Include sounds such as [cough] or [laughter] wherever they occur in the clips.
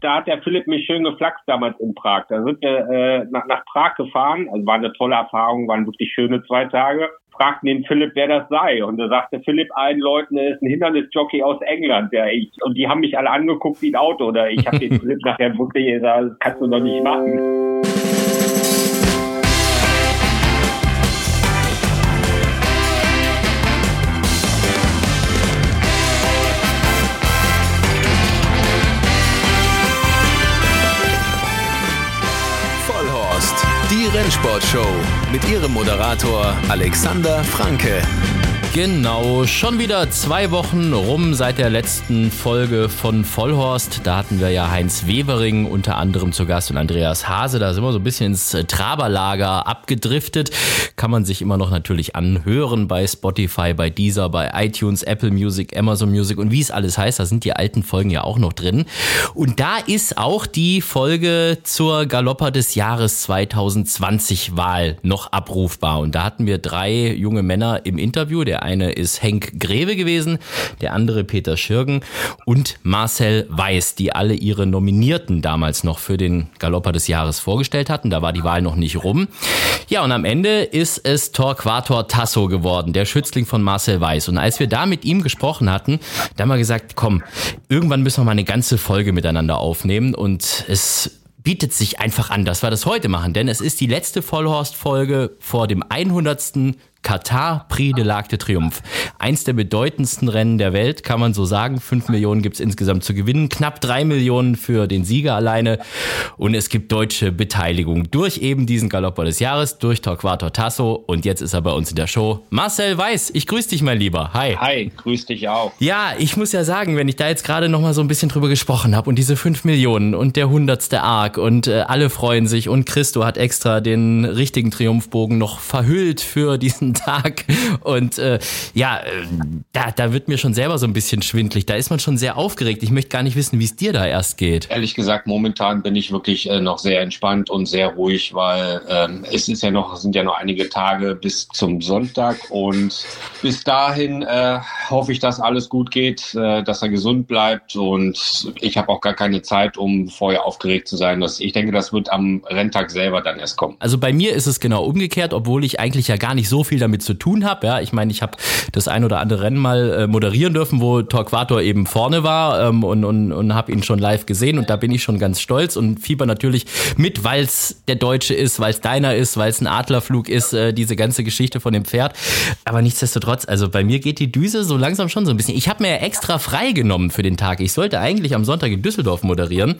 Da hat der Philipp mich schön geflaxt damals in Prag. Da sind wir äh, nach, nach Prag gefahren. Also war eine tolle Erfahrung, waren wirklich schöne zwei Tage. Fragten den Philipp, wer das sei. Und da sagte Philipp allen Leuten, er ist ein Hindernisjockey aus England. Der ich, und die haben mich alle angeguckt wie ein Auto. Oder ich habe den [laughs] Philipp nachher wirklich gesagt, das kannst du doch nicht machen. Rennsportshow mit ihrem Moderator Alexander Franke. Genau, schon wieder zwei Wochen rum seit der letzten Folge von Vollhorst. Da hatten wir ja Heinz Wevering unter anderem zu Gast und Andreas Hase. Da sind wir so ein bisschen ins Traberlager abgedriftet. Kann man sich immer noch natürlich anhören bei Spotify, bei Deezer, bei iTunes, Apple Music, Amazon Music und wie es alles heißt. Da sind die alten Folgen ja auch noch drin. Und da ist auch die Folge zur Galopper des Jahres 2020 Wahl noch abrufbar. Und da hatten wir drei junge Männer im Interview. Der eine ist Henk Greve gewesen, der andere Peter Schirgen und Marcel Weiß, die alle ihre Nominierten damals noch für den Galopper des Jahres vorgestellt hatten. Da war die Wahl noch nicht rum. Ja, und am Ende ist es Torquator Tasso geworden, der Schützling von Marcel Weiß. Und als wir da mit ihm gesprochen hatten, da haben wir gesagt, komm, irgendwann müssen wir mal eine ganze Folge miteinander aufnehmen und es bietet sich einfach an, dass wir das heute machen, denn es ist die letzte Vollhorst-Folge vor dem 100. Katar Prix de l'Arc de Triomphe. Eins der bedeutendsten Rennen der Welt, kann man so sagen. Fünf Millionen gibt's insgesamt zu gewinnen, knapp drei Millionen für den Sieger alleine. Und es gibt deutsche Beteiligung durch eben diesen Galopper des Jahres, durch Torquato Tasso. Und jetzt ist er bei uns in der Show. Marcel Weiß, ich grüße dich, mein Lieber. Hi. Hi, grüß dich auch. Ja, ich muss ja sagen, wenn ich da jetzt gerade noch mal so ein bisschen drüber gesprochen habe und diese fünf Millionen und der hundertste Arc und äh, alle freuen sich und Christo hat extra den richtigen Triumphbogen noch verhüllt für diesen Tag. Und äh, ja, äh, da, da wird mir schon selber so ein bisschen schwindlig. Da ist man schon sehr aufgeregt. Ich möchte gar nicht wissen, wie es dir da erst geht. Ehrlich gesagt, momentan bin ich wirklich äh, noch sehr entspannt und sehr ruhig, weil ähm, es ist ja noch, sind ja noch einige Tage bis zum Sonntag und bis dahin äh, hoffe ich, dass alles gut geht, äh, dass er gesund bleibt und ich habe auch gar keine Zeit, um vorher aufgeregt zu sein. Das, ich denke, das wird am Renntag selber dann erst kommen. Also bei mir ist es genau umgekehrt, obwohl ich eigentlich ja gar nicht so viel damit zu tun habe. Ja, ich meine, ich habe das ein oder andere Rennen mal äh, moderieren dürfen, wo Torquator eben vorne war ähm, und, und, und habe ihn schon live gesehen und da bin ich schon ganz stolz und fieber natürlich mit, weil es der Deutsche ist, weil es deiner ist, weil es ein Adlerflug ist, äh, diese ganze Geschichte von dem Pferd. Aber nichtsdestotrotz, also bei mir geht die Düse so langsam schon so ein bisschen. Ich habe mir extra frei genommen für den Tag. Ich sollte eigentlich am Sonntag in Düsseldorf moderieren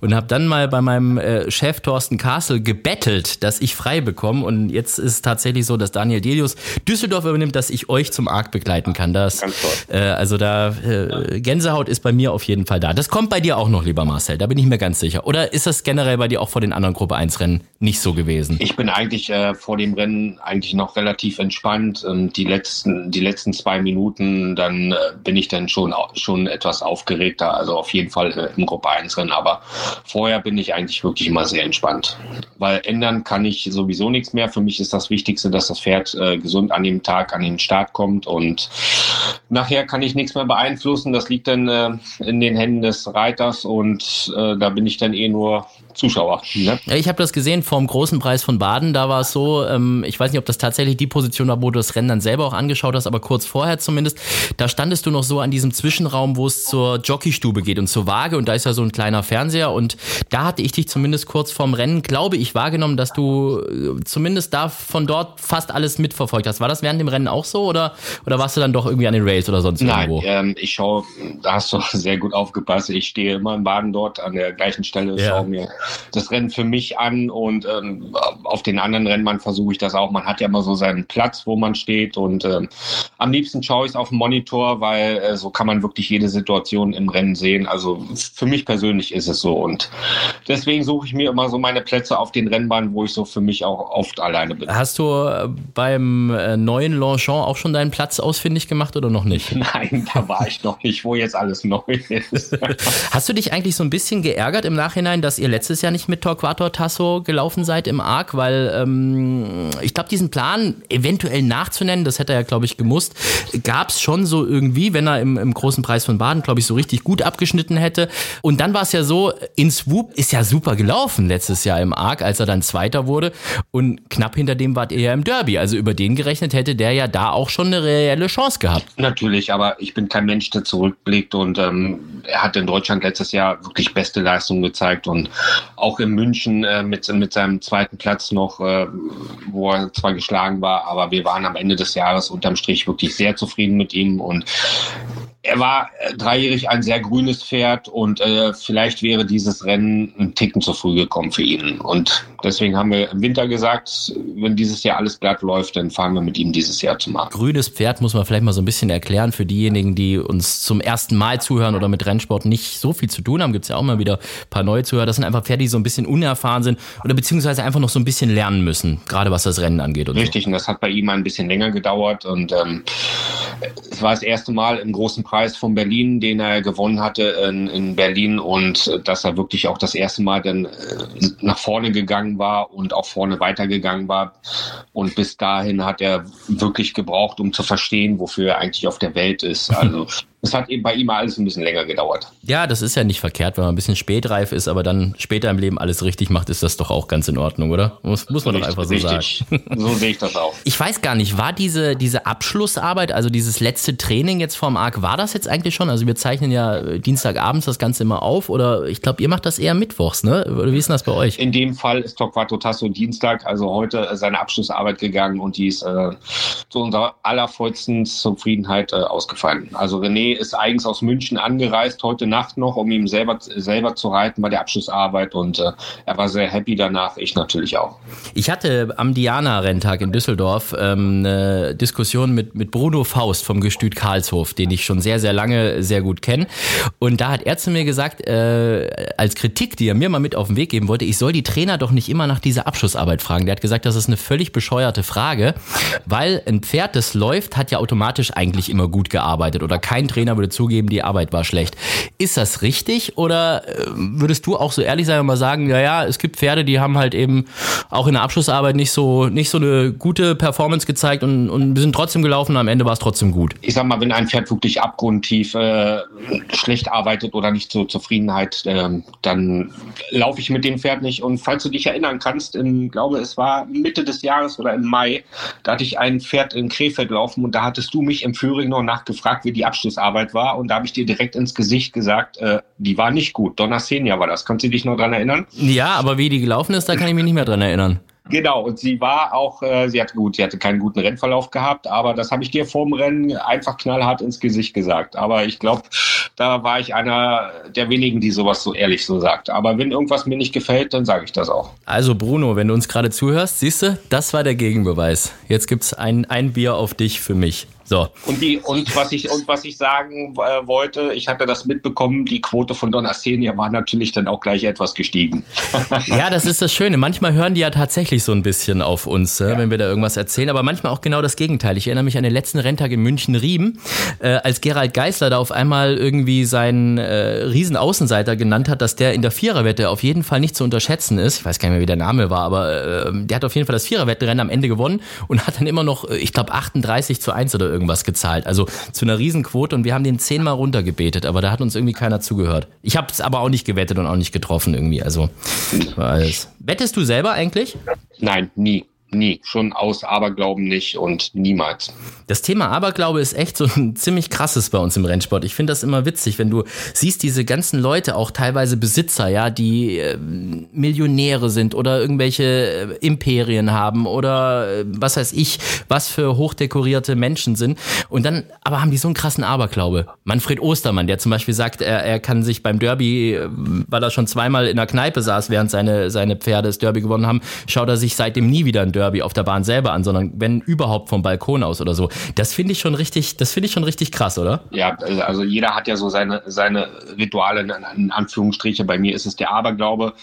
und habe dann mal bei meinem äh, Chef Thorsten Castle gebettelt, dass ich frei bekomme und jetzt ist es tatsächlich so, dass Daniel Delius Studios Düsseldorf übernimmt, dass ich euch zum Arc begleiten kann. Das, äh, also da äh, Gänsehaut ist bei mir auf jeden Fall da. Das kommt bei dir auch noch, lieber Marcel, da bin ich mir ganz sicher. Oder ist das generell bei dir auch vor den anderen Gruppe 1 Rennen nicht so gewesen? Ich bin eigentlich äh, vor dem Rennen eigentlich noch relativ entspannt. Und die letzten, die letzten zwei Minuten, dann äh, bin ich dann schon, schon etwas aufgeregter. Also auf jeden Fall äh, im Gruppe 1 Rennen. Aber vorher bin ich eigentlich wirklich immer sehr entspannt. Weil ändern kann ich sowieso nichts mehr. Für mich ist das Wichtigste, dass das Pferd gesund an dem Tag an den Start kommt und nachher kann ich nichts mehr beeinflussen. Das liegt dann äh, in den Händen des Reiters und äh, da bin ich dann eh nur Zuschauer. Ne? Ich habe das gesehen vom großen Preis von Baden. Da war es so, ähm, ich weiß nicht, ob das tatsächlich die Position war, wo du das Rennen dann selber auch angeschaut hast, aber kurz vorher zumindest, da standest du noch so an diesem Zwischenraum, wo es zur Jockeystube geht und zur Waage und da ist ja so ein kleiner Fernseher und da hatte ich dich zumindest kurz vorm Rennen, glaube ich, wahrgenommen, dass du äh, zumindest da von dort fast alles mitverfolgt hast. War das während dem Rennen auch so oder, oder warst du dann doch irgendwie an den Rails oder sonst Nein, irgendwo? Ähm, ich schaue, da hast du [laughs] sehr gut aufgepasst. Ich stehe immer in Baden dort an der gleichen Stelle, ja. schaue mir das Rennen für mich an und ähm, auf den anderen Rennbahn versuche ich das auch. Man hat ja immer so seinen Platz, wo man steht und ähm, am liebsten schaue ich es auf dem Monitor, weil äh, so kann man wirklich jede Situation im Rennen sehen. Also für mich persönlich ist es so und deswegen suche ich mir immer so meine Plätze auf den Rennbahnen, wo ich so für mich auch oft alleine bin. Hast du äh, beim im äh, neuen Longchamp auch schon deinen Platz ausfindig gemacht oder noch nicht? [laughs] Nein, da war ich noch nicht, wo jetzt alles neu ist. [laughs] Hast du dich eigentlich so ein bisschen geärgert im Nachhinein, dass ihr letztes Jahr nicht mit Torquato Tasso gelaufen seid im Arc? Weil ähm, ich glaube, diesen Plan eventuell nachzunennen, das hätte er ja, glaube ich, gemusst, gab es schon so irgendwie, wenn er im, im großen Preis von Baden, glaube ich, so richtig gut abgeschnitten hätte. Und dann war es ja so, in Swoop ist ja super gelaufen letztes Jahr im Arc, als er dann Zweiter wurde. Und knapp hinter dem wart ihr ja im Derby. Also über den gerechnet hätte der ja da auch schon eine reelle Chance gehabt. Natürlich, aber ich bin kein Mensch, der zurückblickt und ähm, er hat in Deutschland letztes Jahr wirklich beste Leistungen gezeigt und auch in München äh, mit, mit seinem zweiten Platz noch, äh, wo er zwar geschlagen war, aber wir waren am Ende des Jahres unterm Strich wirklich sehr zufrieden mit ihm und er war äh, dreijährig ein sehr grünes Pferd und äh, vielleicht wäre dieses Rennen ein Ticken zu früh gekommen für ihn. Und deswegen haben wir im Winter gesagt, wenn dieses Jahr alles glatt läuft, dann fahren wir mit ihm dieses Jahr zum Markt. Grünes Pferd muss man vielleicht mal so ein bisschen erklären für diejenigen, die uns zum ersten Mal zuhören oder mit Rennsport nicht so viel zu tun haben. Gibt es ja auch mal wieder ein paar neue Zuhörer. Das sind einfach Pferde, die so ein bisschen unerfahren sind oder beziehungsweise einfach noch so ein bisschen lernen müssen, gerade was das Rennen angeht. Und Richtig, so. und das hat bei ihm ein bisschen länger gedauert und ähm, es war das erste Mal im großen Preis von Berlin, den er gewonnen hatte in, in Berlin und äh, dass er wirklich auch das erste Mal dann äh, nach vorne gegangen war und auch vorne weitergegangen war. Und bis dahin hat er wirklich gebraucht, um zu verstehen, wofür er eigentlich auf der Welt ist. Also [laughs] es hat eben bei ihm alles ein bisschen länger gedauert. Ja, das ist ja nicht verkehrt, wenn man ein bisschen spätreif ist, aber dann später im Leben alles richtig macht, ist das doch auch ganz in Ordnung, oder? Muss, muss man richtig, doch einfach so richtig. sagen. So sehe ich das auch. [laughs] Ich weiß gar nicht, war diese, diese Abschlussarbeit, also dieses letzte Training jetzt vorm Arc, war das jetzt eigentlich schon? Also wir zeichnen ja äh, Dienstagabends das Ganze immer auf oder ich glaube, ihr macht das eher mittwochs, ne? Wie ist denn das bei euch? In dem Fall ist Torquato Tasso Dienstag, also heute äh, seine Abschlussarbeit gegangen und die ist äh, zu unserer allervollsten Zufriedenheit äh, ausgefallen. Also René ist eigens aus München angereist, heute Nacht noch, um ihm selber, selber zu reiten bei der Abschlussarbeit und äh, er war sehr happy danach, ich natürlich auch. Ich hatte am Diana-Renntag in Düsseldorf ähm, eine Diskussion mit, mit Bruno Faust vom Gestüt Karlshof, den ich schon sehr, sehr lange sehr gut kenne. Und da hat er zu mir gesagt, äh, als Kritik, die er mir mal mit auf den Weg geben wollte, ich soll die Trainer doch nicht immer nach dieser Abschlussarbeit fragen. Der hat gesagt, das ist eine völlig bescheuerte Frage, weil ein Pferd, das läuft, hat ja automatisch eigentlich immer gut gearbeitet oder kein Trainer Trainer würde zugeben, die Arbeit war schlecht. Ist das richtig oder äh, würdest du auch so ehrlich sein und mal sagen, ja, ja, es gibt Pferde, die haben halt eben auch in der Abschlussarbeit nicht so, nicht so eine gute Performance gezeigt und, und sind trotzdem gelaufen und am Ende war es trotzdem gut? Ich sag mal, wenn ein Pferd wirklich abgrundtief äh, schlecht arbeitet oder nicht zur Zufriedenheit, äh, dann laufe ich mit dem Pferd nicht. Und falls du dich erinnern kannst, ich glaube, es war Mitte des Jahres oder im Mai, da hatte ich ein Pferd in Krefeld laufen und da hattest du mich im Führing noch nachgefragt, wie die Abschlussarbeit Arbeit war. Und da habe ich dir direkt ins Gesicht gesagt, äh, die war nicht gut. Donna Senia war das. Kannst du dich noch dran erinnern? Ja, aber wie die gelaufen ist, da kann ich mich nicht mehr dran erinnern. Genau, und sie war auch, äh, sie hatte gut, sie hatte keinen guten Rennverlauf gehabt, aber das habe ich dir vorm Rennen einfach knallhart ins Gesicht gesagt. Aber ich glaube, da war ich einer der wenigen, die sowas so ehrlich so sagt. Aber wenn irgendwas mir nicht gefällt, dann sage ich das auch. Also Bruno, wenn du uns gerade zuhörst, siehst du, das war der Gegenbeweis. Jetzt gibt's ein, ein Bier auf dich für mich. So. Und, die, und, was ich, und was ich sagen äh, wollte, ich hatte das mitbekommen, die Quote von Don Arsenia war natürlich dann auch gleich etwas gestiegen. [laughs] ja, das ist das Schöne. Manchmal hören die ja tatsächlich so ein bisschen auf uns, äh, ja. wenn wir da irgendwas erzählen, aber manchmal auch genau das Gegenteil. Ich erinnere mich an den letzten Renntag in München-Riem, äh, als Gerald Geisler da auf einmal irgendwie seinen äh, Riesenaußenseiter genannt hat, dass der in der Viererwette auf jeden Fall nicht zu unterschätzen ist. Ich weiß gar nicht mehr, wie der Name war, aber äh, der hat auf jeden Fall das Viererwettenrennen am Ende gewonnen und hat dann immer noch, äh, ich glaube, 38 zu 1 oder irgendwas gezahlt. Also zu einer Riesenquote und wir haben den zehnmal runtergebetet, aber da hat uns irgendwie keiner zugehört. Ich habe es aber auch nicht gewettet und auch nicht getroffen irgendwie. Also alles. Wettest du selber eigentlich? Nein, nie. Nie, schon aus Aberglauben nicht und niemals. Das Thema Aberglaube ist echt so ein ziemlich krasses bei uns im Rennsport. Ich finde das immer witzig, wenn du siehst diese ganzen Leute, auch teilweise Besitzer, ja, die äh, Millionäre sind oder irgendwelche äh, Imperien haben oder äh, was weiß ich, was für hochdekorierte Menschen sind. Und dann aber haben die so einen krassen Aberglaube. Manfred Ostermann, der zum Beispiel sagt, er, er kann sich beim Derby, äh, weil er schon zweimal in der Kneipe saß, während seine, seine Pferde das Derby gewonnen haben, schaut er sich seitdem nie wieder ein Derby Derby auf der Bahn selber an, sondern wenn überhaupt vom Balkon aus oder so. Das finde ich schon richtig, das finde ich schon richtig krass, oder? Ja, also jeder hat ja so seine, seine Rituale, in Anführungsstriche. Bei mir ist es der Aberglaube.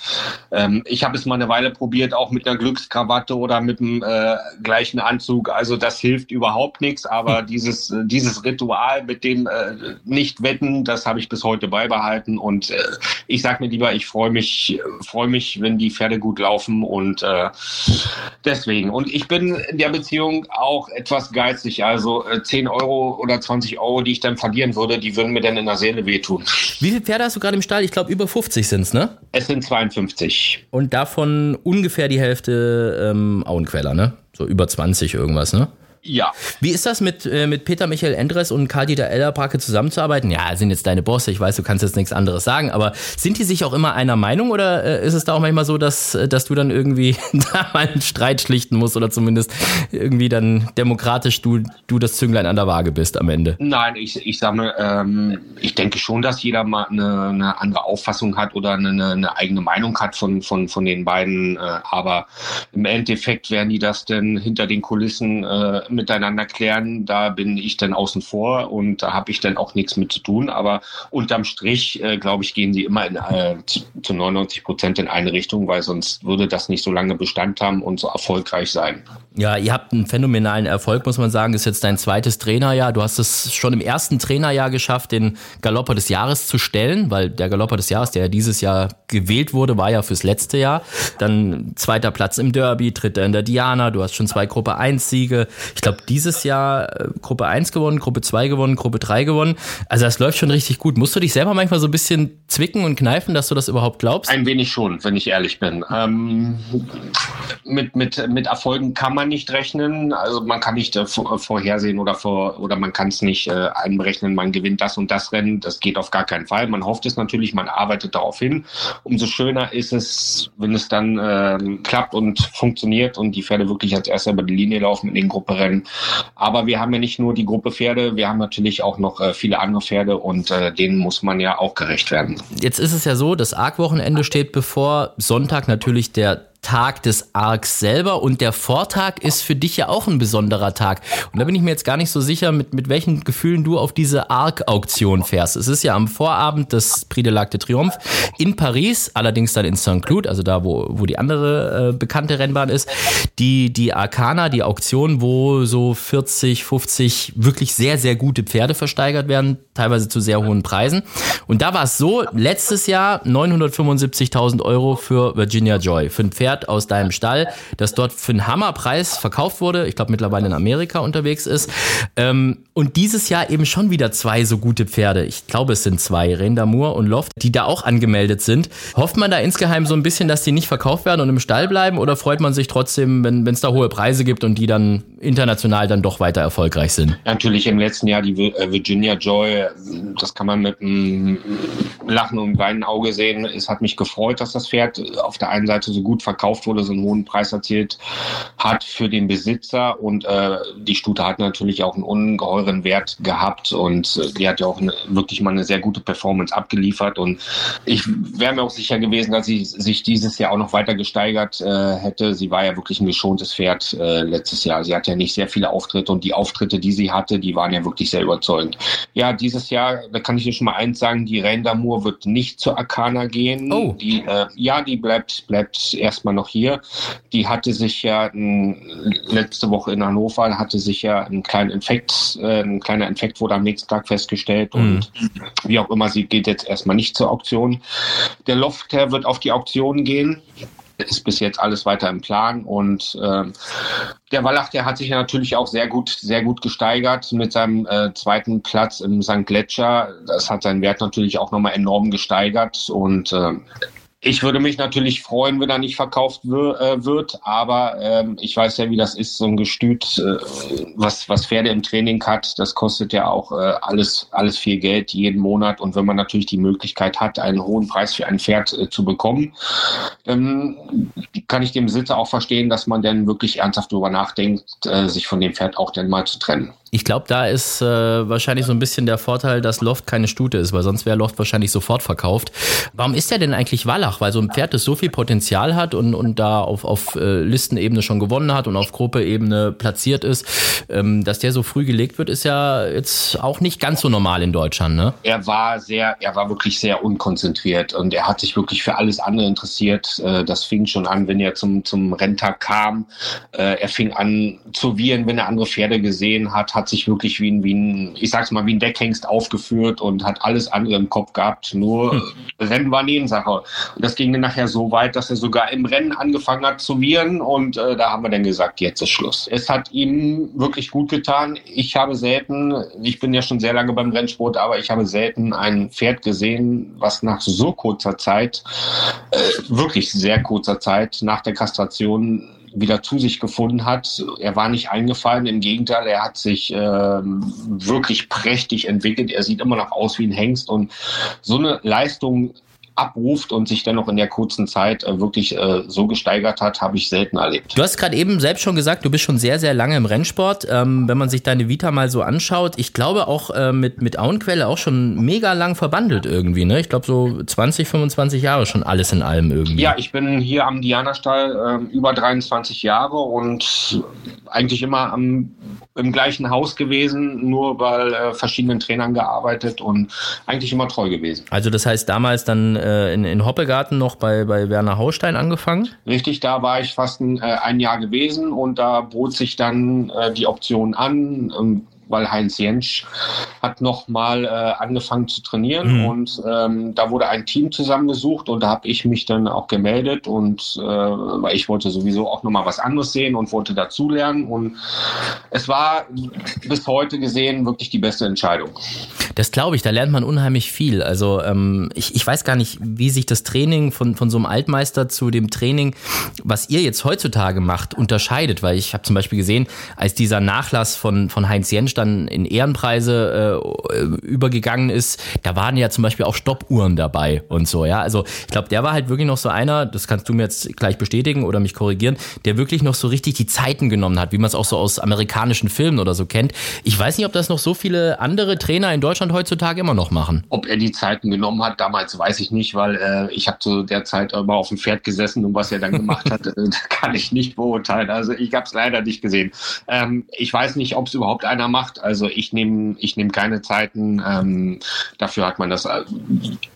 Ähm, ich habe es mal eine Weile probiert, auch mit einer Glückskrawatte oder mit dem äh, gleichen Anzug. Also das hilft überhaupt nichts, aber [laughs] dieses, äh, dieses Ritual mit dem äh, Nicht-Wetten, das habe ich bis heute beibehalten und äh, ich sage mir lieber, ich freue mich, freue mich, wenn die Pferde gut laufen und äh, deswegen. Und ich bin in der Beziehung auch etwas geizig. Also äh, 10 Euro oder 20 Euro, die ich dann verlieren würde, die würden mir dann in der Seele wehtun. Wie viele Pferde hast du gerade im Stall? Ich glaube, über 50 sind es, ne? Es sind 52. Und davon ungefähr die Hälfte ähm, Auenqueller, ne? So über 20 irgendwas, ne? Ja. Wie ist das mit, äh, mit Peter Michael Endres und Karl-Dieter Ellerbracke zusammenzuarbeiten? Ja, sind jetzt deine Bosse, ich weiß, du kannst jetzt nichts anderes sagen, aber sind die sich auch immer einer Meinung oder äh, ist es da auch manchmal so, dass, äh, dass du dann irgendwie [laughs] da mal einen Streit schlichten musst oder zumindest irgendwie dann demokratisch du, du das Zünglein an der Waage bist am Ende? Nein, ich, ich sage mal, ähm, ich denke schon, dass jeder mal eine, eine andere Auffassung hat oder eine, eine eigene Meinung hat von, von, von den beiden, äh, aber im Endeffekt werden die das denn hinter den Kulissen äh, miteinander klären. Da bin ich dann außen vor und da habe ich dann auch nichts mit zu tun. Aber unterm Strich, äh, glaube ich, gehen sie immer in, äh, zu 99 Prozent in eine Richtung, weil sonst würde das nicht so lange Bestand haben und so erfolgreich sein. Ja, ihr habt einen phänomenalen Erfolg, muss man sagen. Ist jetzt dein zweites Trainerjahr. Du hast es schon im ersten Trainerjahr geschafft, den Galopper des Jahres zu stellen, weil der Galopper des Jahres, der ja dieses Jahr gewählt wurde, war ja fürs letzte Jahr. Dann zweiter Platz im Derby, dritter in der Diana. Du hast schon zwei Gruppe 1 Siege. Ich glaube, dieses Jahr äh, Gruppe 1 gewonnen, Gruppe 2 gewonnen, Gruppe 3 gewonnen. Also das läuft schon richtig gut. Musst du dich selber manchmal so ein bisschen zwicken und kneifen, dass du das überhaupt glaubst? Ein wenig schon, wenn ich ehrlich bin. Ähm, mit, mit, mit Erfolgen kann man nicht rechnen. Also man kann nicht äh, vorhersehen oder vor, oder man kann es nicht äh, einberechnen, man gewinnt das und das Rennen. Das geht auf gar keinen Fall. Man hofft es natürlich, man arbeitet darauf hin. Umso schöner ist es, wenn es dann äh, klappt und funktioniert und die Pferde wirklich als erster über die Linie laufen in den Grupperennen. Aber wir haben ja nicht nur die Gruppe Pferde, wir haben natürlich auch noch äh, viele andere Pferde und äh, denen muss man ja auch gerecht werden. Jetzt ist es ja so, das Arc-Wochenende steht bevor. Sonntag natürlich der Tag des Arcs selber und der Vortag ist für dich ja auch ein besonderer Tag. Und da bin ich mir jetzt gar nicht so sicher, mit, mit welchen Gefühlen du auf diese Arc-Auktion fährst. Es ist ja am Vorabend des Prix de l'Arc de Triomphe in Paris, allerdings dann in Saint-Cloud, also da, wo, wo die andere äh, bekannte Rennbahn ist, die, die Arcana, die Auktion, wo so 40, 50 wirklich sehr, sehr gute Pferde versteigert werden, teilweise zu sehr hohen Preisen. Und da war es so, letztes Jahr 975.000 Euro für Virginia Joy, für ein Pferd, Pferd aus deinem Stall, das dort für einen Hammerpreis verkauft wurde, ich glaube mittlerweile in Amerika unterwegs ist. Ähm, und dieses Jahr eben schon wieder zwei so gute Pferde. Ich glaube, es sind zwei, Rendamur und Loft, die da auch angemeldet sind. Hofft man da insgeheim so ein bisschen, dass die nicht verkauft werden und im Stall bleiben oder freut man sich trotzdem, wenn es da hohe Preise gibt und die dann international dann doch weiter erfolgreich sind? Natürlich im letzten Jahr die äh, Virginia Joy, das kann man mit einem Lachen und Weinen Auge sehen. Es hat mich gefreut, dass das Pferd auf der einen Seite so gut verkauft verkauft wurde, so einen hohen Preis erzielt hat für den Besitzer. Und äh, die Stute hat natürlich auch einen ungeheuren Wert gehabt und äh, die hat ja auch eine, wirklich mal eine sehr gute Performance abgeliefert. Und ich wäre mir auch sicher gewesen, dass sie sich dieses Jahr auch noch weiter gesteigert äh, hätte. Sie war ja wirklich ein geschontes Pferd äh, letztes Jahr. Sie hat ja nicht sehr viele Auftritte und die Auftritte, die sie hatte, die waren ja wirklich sehr überzeugend. Ja, dieses Jahr, da kann ich dir schon mal eins sagen, die Reine d'Amour wird nicht zur Arcana gehen. Oh. Die, äh, ja, die bleibt, bleibt erstmal erstmal noch hier. Die hatte sich ja letzte Woche in Hannover hatte sich ja ein kleiner Infekt, äh, ein kleiner Infekt wurde am nächsten Tag festgestellt mhm. und wie auch immer, sie geht jetzt erstmal nicht zur Auktion. Der Loft, der wird auf die Auktion gehen ist bis jetzt alles weiter im Plan und äh, der Wallach, der hat sich ja natürlich auch sehr gut, sehr gut gesteigert mit seinem äh, zweiten Platz im St. Gletscher. Das hat seinen Wert natürlich auch nochmal enorm gesteigert und äh, ich würde mich natürlich freuen, wenn er nicht verkauft äh, wird, aber ähm, ich weiß ja, wie das ist, so ein Gestüt, äh, was, was Pferde im Training hat, das kostet ja auch äh, alles, alles viel Geld jeden Monat. Und wenn man natürlich die Möglichkeit hat, einen hohen Preis für ein Pferd äh, zu bekommen, ähm, kann ich dem Besitzer auch verstehen, dass man dann wirklich ernsthaft darüber nachdenkt, äh, sich von dem Pferd auch dann mal zu trennen. Ich glaube, da ist äh, wahrscheinlich so ein bisschen der Vorteil, dass Loft keine Stute ist, weil sonst wäre Loft wahrscheinlich sofort verkauft. Warum ist der denn eigentlich Wallach? Weil so ein Pferd, das so viel Potenzial hat und, und da auf, auf äh, Listenebene schon gewonnen hat und auf Gruppeebene platziert ist, ähm, dass der so früh gelegt wird, ist ja jetzt auch nicht ganz so normal in Deutschland, ne? Er war sehr, er war wirklich sehr unkonzentriert und er hat sich wirklich für alles andere interessiert. Äh, das fing schon an, wenn er zum, zum Renntag kam. Äh, er fing an zu wiehern, wenn er andere Pferde gesehen hat, hat sich wirklich wie ein, wie ein, ich sag's mal, wie ein Deckhengst aufgeführt und hat alles andere im Kopf gehabt. Nur hm. Rennen war Nebensache. Und das ging dann nachher so weit, dass er sogar im Rennen angefangen hat zu wiehern und äh, da haben wir dann gesagt, jetzt ist Schluss. Es hat ihm wirklich gut getan. Ich habe selten, ich bin ja schon sehr lange beim Rennsport, aber ich habe selten ein Pferd gesehen, was nach so kurzer Zeit, äh, wirklich sehr kurzer Zeit nach der Kastration wieder zu sich gefunden hat. Er war nicht eingefallen, im Gegenteil, er hat sich ähm, wirklich prächtig entwickelt. Er sieht immer noch aus wie ein Hengst und so eine Leistung abruft und sich dann noch in der kurzen Zeit äh, wirklich äh, so gesteigert hat, habe ich selten erlebt. Du hast gerade eben selbst schon gesagt, du bist schon sehr, sehr lange im Rennsport. Ähm, wenn man sich deine Vita mal so anschaut, ich glaube auch äh, mit, mit Auenquelle auch schon mega lang verbandelt irgendwie, ne? Ich glaube so 20, 25 Jahre schon alles in allem irgendwie. Ja, ich bin hier am Diana-Stall äh, über 23 Jahre und eigentlich immer am, im gleichen Haus gewesen, nur bei äh, verschiedenen Trainern gearbeitet und eigentlich immer treu gewesen. Also das heißt damals dann äh, in, in Hoppegarten noch bei, bei Werner Haustein angefangen? Richtig, da war ich fast ein, äh, ein Jahr gewesen und da bot sich dann äh, die Option an. Ähm, weil Heinz Jentsch hat nochmal äh, angefangen zu trainieren mhm. und ähm, da wurde ein Team zusammengesucht und da habe ich mich dann auch gemeldet und äh, weil ich wollte sowieso auch nochmal was anderes sehen und wollte dazulernen und es war bis heute gesehen wirklich die beste Entscheidung. Das glaube ich, da lernt man unheimlich viel. Also ähm, ich, ich weiß gar nicht, wie sich das Training von, von so einem Altmeister zu dem Training, was ihr jetzt heutzutage macht, unterscheidet, weil ich habe zum Beispiel gesehen, als dieser Nachlass von, von Heinz Jentsch dann in Ehrenpreise äh, übergegangen ist, da waren ja zum Beispiel auch Stoppuhren dabei und so, ja. Also ich glaube, der war halt wirklich noch so einer, das kannst du mir jetzt gleich bestätigen oder mich korrigieren, der wirklich noch so richtig die Zeiten genommen hat, wie man es auch so aus amerikanischen Filmen oder so kennt. Ich weiß nicht, ob das noch so viele andere Trainer in Deutschland heutzutage immer noch machen. Ob er die Zeiten genommen hat, damals weiß ich nicht, weil äh, ich habe zu der Zeit immer auf dem Pferd gesessen und was er dann gemacht hat, [laughs] äh, kann ich nicht beurteilen. Also ich habe es leider nicht gesehen. Ähm, ich weiß nicht, ob es überhaupt einer macht macht. Also ich nehme ich nehm keine Zeiten. Ähm, dafür hat man das, äh,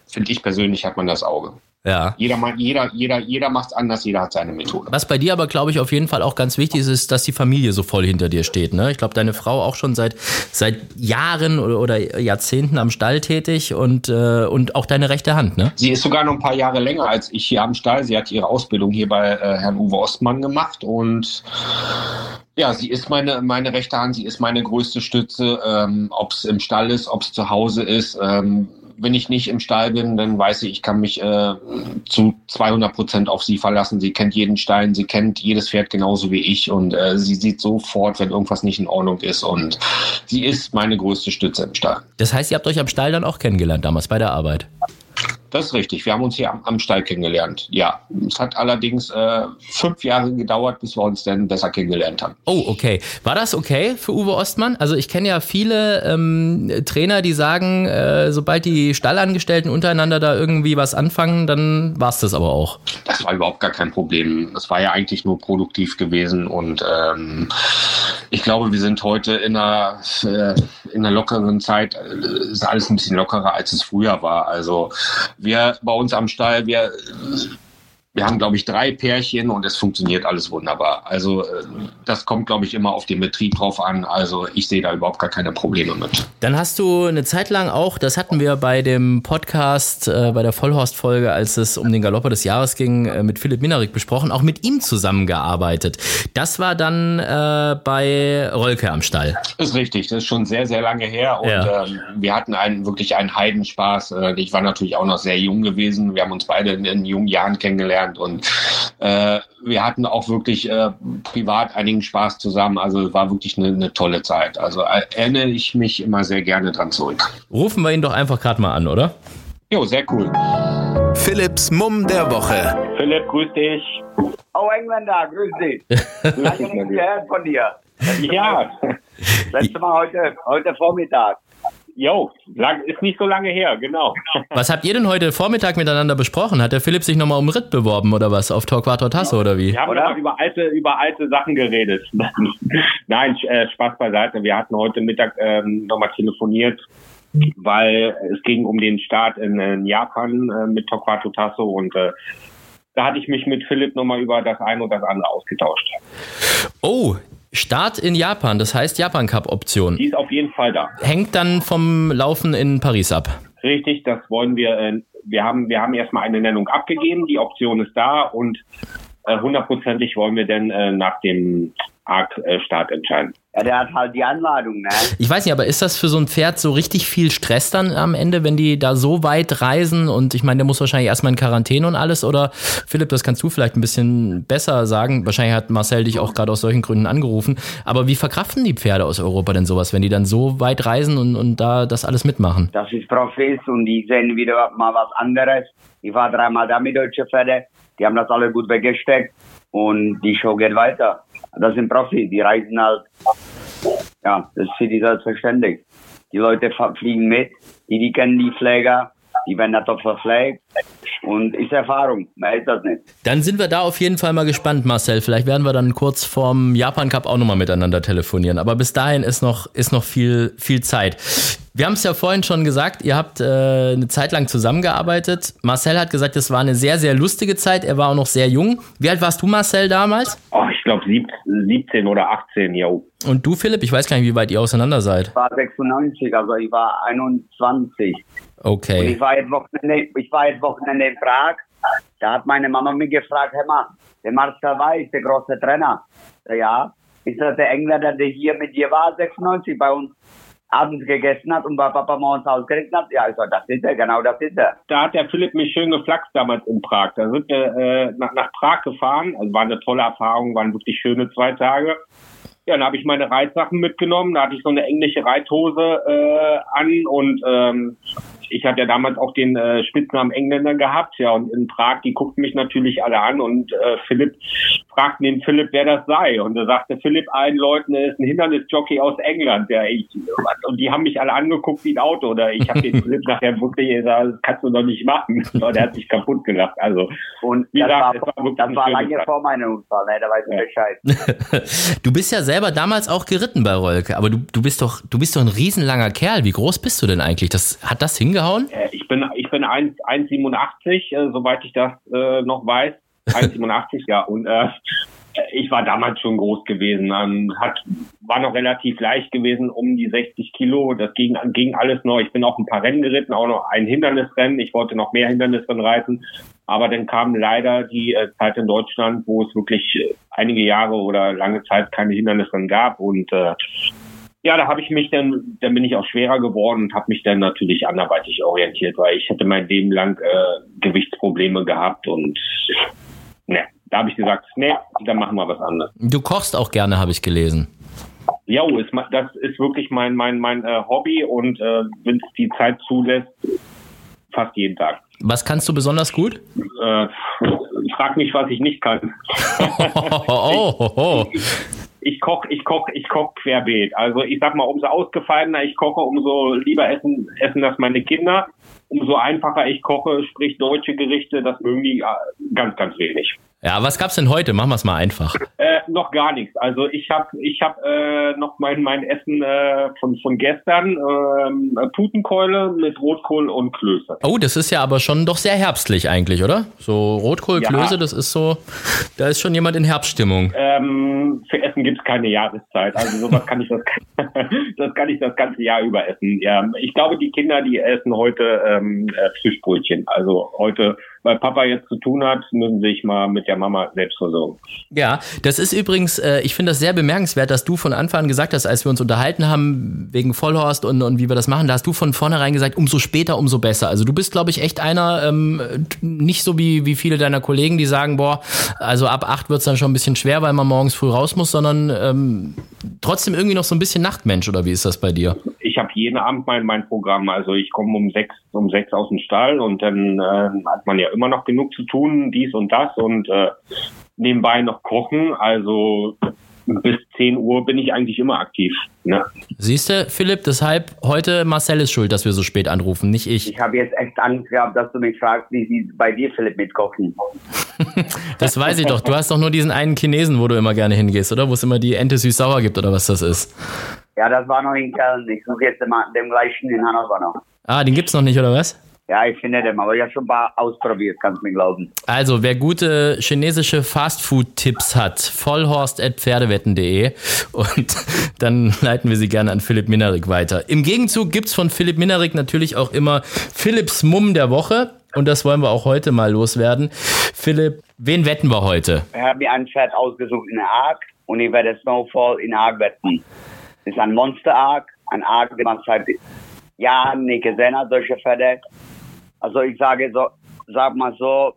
finde ich persönlich, hat man das Auge. Ja. Jeder, jeder, jeder, jeder macht es anders, jeder hat seine Methode. Was bei dir aber, glaube ich, auf jeden Fall auch ganz wichtig ist, ist, dass die Familie so voll hinter dir steht. Ne? Ich glaube, deine Frau auch schon seit, seit Jahren oder, oder Jahrzehnten am Stall tätig und, äh, und auch deine rechte Hand. Ne? Sie ist sogar noch ein paar Jahre länger als ich hier am Stall. Sie hat ihre Ausbildung hier bei äh, Herrn Uwe Ostmann gemacht und ja, sie ist meine, meine rechte Hand, sie ist meine größte Stütze, ähm, ob es im Stall ist, ob es zu Hause ist. Ähm, wenn ich nicht im Stall bin, dann weiß ich, ich kann mich äh, zu 200 Prozent auf sie verlassen. Sie kennt jeden Stein, sie kennt jedes Pferd genauso wie ich und äh, sie sieht sofort, wenn irgendwas nicht in Ordnung ist und sie ist meine größte Stütze im Stall. Das heißt, ihr habt euch am Stall dann auch kennengelernt damals bei der Arbeit? Das ist richtig. Wir haben uns hier am, am Stall kennengelernt. Ja, es hat allerdings äh, fünf Jahre gedauert, bis wir uns dann besser kennengelernt haben. Oh, okay. War das okay für Uwe Ostmann? Also ich kenne ja viele ähm, Trainer, die sagen, äh, sobald die Stallangestellten untereinander da irgendwie was anfangen, dann war es das aber auch. Das war überhaupt gar kein Problem. Das war ja eigentlich nur produktiv gewesen und ähm, ich glaube, wir sind heute in einer, äh, in einer lockeren Zeit. Äh, ist alles ein bisschen lockerer, als es früher war. Also wir bei uns am Stall, wir wir haben, glaube ich, drei Pärchen und es funktioniert alles wunderbar. Also äh, das kommt, glaube ich, immer auf den Betrieb drauf an. Also ich sehe da überhaupt gar keine Probleme mit. Dann hast du eine Zeit lang auch, das hatten wir bei dem Podcast, äh, bei der Vollhorst-Folge, als es um den Galopper des Jahres ging, äh, mit Philipp Minarik besprochen, auch mit ihm zusammengearbeitet. Das war dann äh, bei Rolke am Stall. Das ist richtig, das ist schon sehr, sehr lange her und ja. ähm, wir hatten einen, wirklich einen Heidenspaß. Äh, ich war natürlich auch noch sehr jung gewesen. Wir haben uns beide in, in jungen Jahren kennengelernt kennengelernt und äh, wir hatten auch wirklich äh, privat einigen Spaß zusammen. Also es war wirklich eine, eine tolle Zeit. Also erinnere ich mich immer sehr gerne dran zurück. Rufen wir ihn doch einfach gerade mal an, oder? Jo, sehr cool. Philipps Mumm der Woche. Philipp, grüß dich. Oh, Engländer, grüß dich. [laughs] Lange nicht gehört von dir. Ja. Letztes Mal heute, heute Vormittag. Jo, lang, ist nicht so lange her, genau. [laughs] Was habt ihr denn heute Vormittag miteinander besprochen? Hat der Philipp sich nochmal um Ritt beworben oder was? Auf Torquato Tasso oder wie? Wir haben Oder? über alte, über alte Sachen geredet. [laughs] Nein, äh, Spaß beiseite. Wir hatten heute Mittag ähm, nochmal telefoniert, weil es ging um den Start in, in Japan äh, mit Torquato Tasso und äh, da hatte ich mich mit Philipp nochmal über das eine und das andere ausgetauscht. Oh, Start in Japan, das heißt Japan Cup Option. Die ist auf jeden Fall da. Hängt dann vom Laufen in Paris ab. Richtig, das wollen wir. Äh, wir haben, wir haben erstmal eine Nennung abgegeben. Die Option ist da und äh, hundertprozentig wollen wir dann äh, nach dem ARC-Start entscheiden. Ja, der hat halt die Anladung, ne? Ich weiß nicht, aber ist das für so ein Pferd so richtig viel Stress dann am Ende, wenn die da so weit reisen? Und ich meine, der muss wahrscheinlich erstmal in Quarantäne und alles. Oder Philipp, das kannst du vielleicht ein bisschen besser sagen. Wahrscheinlich hat Marcel dich auch gerade aus solchen Gründen angerufen. Aber wie verkraften die Pferde aus Europa denn sowas, wenn die dann so weit reisen und, und da das alles mitmachen? Das ist Profis und die sehen wieder mal was anderes. Ich war dreimal da mit deutschen Pferde. Die haben das alle gut weggesteckt und die Show geht weiter. Das sind Profis, die reisen halt. Ja, das ist für die selbstverständlich. Die Leute fliegen mit, die, die kennen die Pfleger, die werden da top verpflegt und ist Erfahrung, mehr ist das nicht. Dann sind wir da auf jeden Fall mal gespannt, Marcel. Vielleicht werden wir dann kurz vorm Japan Cup auch nochmal miteinander telefonieren. Aber bis dahin ist noch, ist noch viel, viel Zeit. Wir haben es ja vorhin schon gesagt, ihr habt äh, eine Zeit lang zusammengearbeitet. Marcel hat gesagt, es war eine sehr, sehr lustige Zeit. Er war auch noch sehr jung. Wie alt warst du, Marcel, damals? Oh, ich glaube 17 oder 18, jo. Und du, Philipp? Ich weiß gar nicht, wie weit ihr auseinander seid. Ich war 96, also ich war 21. Und Okay. ich war jetzt Wochenende, ich war jetzt Wochenende in Prag. Da hat meine Mama mich gefragt, hör mal, der Marcel Weiß, der große Trainer. Ja, ist das der Engländer, der hier mit dir war, 96, bei uns abends gegessen hat und bei Papa morgens ausgerechnet hat? Ja, ich so, das ist er, genau das ist er. Da hat der Philipp mich schön geflaxt damals in Prag. Da sind wir äh, nach, nach Prag gefahren. Also war eine tolle Erfahrung, waren wirklich schöne zwei Tage. Ja, dann habe ich meine Reitsachen mitgenommen. Da hatte ich so eine englische Reithose äh, an und ähm, ich hatte ja damals auch den äh, Spitznamen Engländer gehabt. Ja, und in Prag, die guckten mich natürlich alle an und äh, Philipp fragten den Philipp, wer das sei. Und da sagte Philipp allen Leuten, er ist ein Hindernisjockey aus England. Ja, ich, und die haben mich alle angeguckt wie ein Auto. Oder ich habe den Philipp nachher wirklich gesagt, das kannst du doch nicht machen. Und der hat sich kaputt gelacht. Also, Und Wie das, gesagt, war, war das war lange Zeit. vor meinem Unfall, ne? da weiß ich Ja. Bescheid. [laughs] Du bist ja selber damals auch geritten bei Rolke, aber du, du bist doch, du bist doch ein riesenlanger Kerl. Wie groß bist du denn eigentlich? Das, hat das hingehauen? äh, ich bin, ich bin 1 1,87, äh, soweit ich das äh, noch weiß. 1,87, ja. Und äh, ich war damals schon groß gewesen. Ähm, hat, war noch relativ leicht gewesen, um die 60 Kilo. Das ging, ging alles noch. Ich bin auch ein paar Rennen geritten, auch noch ein Hindernisrennen. Ich wollte noch mehr Hindernisrennen reiten. Aber dann kam leider die äh, Zeit in Deutschland, wo es wirklich äh, einige Jahre oder lange Zeit keine Hindernisrennen gab. Und äh, ja, da habe ich mich dann, dann bin ich auch schwerer geworden und habe mich dann natürlich anderweitig orientiert, weil ich hätte mein Leben lang äh, Gewichtsprobleme gehabt und ne, da habe ich gesagt, ne, dann machen wir was anderes. Du kochst auch gerne, habe ich gelesen. Ja, ma- das ist wirklich mein mein mein äh, Hobby und äh, wenn es die Zeit zulässt, fast jeden Tag. Was kannst du besonders gut? Äh, frag mich, was ich nicht kann. [laughs] Oh, oh, oh, oh. [laughs] ich koche, ich koche, ich koche querbeet. Also ich sag mal, umso ausgefallener ich koche, umso lieber essen, essen das meine Kinder. Umso einfacher ich koche, sprich deutsche Gerichte, das mögen die äh, ganz, ganz wenig. Ja, was gab's denn heute? Machen wir es mal einfach. Äh, noch gar nichts. Also ich habe ich hab, äh, noch mein, mein Essen äh, von, von gestern, ähm, Putenkeule mit Rotkohl und Klöße. Oh, das ist ja aber schon doch sehr herbstlich eigentlich, oder? So Rotkohl, Ja. Klöße, das ist so, da ist schon jemand in Herbststimmung. Ähm, für Essen gibt's keine Jahreszeit. Also sowas kann ich das, [laughs] das kann ich das ganze Jahr über essen. Ja, ich glaube, die Kinder, die essen heute ähm, äh, Fischbrötchen. Also heute, weil Papa jetzt zu tun hat, müssen sich mal mit der Mama selbst versorgen. Ja, das ist übrigens, äh, ich finde das sehr bemerkenswert, dass du von Anfang an gesagt hast, als wir uns unterhalten haben wegen Vollhorst und, und wie wir das machen, da hast du von vornherein gesagt, umso später, umso besser. Also du bist, glaube ich, echt einer, ähm, nicht so wie, wie viele deiner Kollegen, die sagen, boah, also ab acht wird's dann schon ein bisschen schwer, weil man morgens früh raus muss, sondern ähm, trotzdem irgendwie noch so ein bisschen Nachtmensch, oder wie ist das bei dir? Ich habe jeden Abend mein, mein Programm. Also ich komme um sechs, um sechs aus dem Stall und dann äh, hat man ja immer noch genug zu tun, dies und das und äh, nebenbei noch kochen. Also bis 10 Uhr bin ich eigentlich immer aktiv. Ne? Siehst du, Philipp, deshalb heute Marcel ist schuld, dass wir so spät anrufen, nicht ich. Ich habe jetzt echt Angst gehabt, dass du mich fragst, wie sie bei dir, Philipp, mitkochen. [laughs] das weiß ich doch. Du hast doch nur diesen einen Chinesen, wo du immer gerne hingehst, oder? Wo es immer die Ente süß-sauer gibt, oder was das ist. Ja, das war noch in Köln. Ich suche jetzt immer den gleichen in Hannover noch. Ah, den gibt's noch nicht, oder was? Ja, ich finde den, aber ich habe schon ein paar ausprobiert, kannst du mir glauben. Also, wer gute chinesische Fastfood-Tipps hat, vollhorst.pferdewetten.de und [laughs] dann leiten wir sie gerne an Philipp Minerik weiter. Im Gegenzug gibt's von Philipp Minerik natürlich auch immer Philipps Mumm der Woche und das wollen wir auch heute mal loswerden. Philipp, wen wetten wir heute? Ich habe mir ein Pferd ausgesucht in der Arc und ich werde Snowfall in Arc wetten. Ist ein Monster Arc, ein Arc, den man seit Jahren nicht gesehen hat, solche Pferde. Also ich sage so, sag mal so,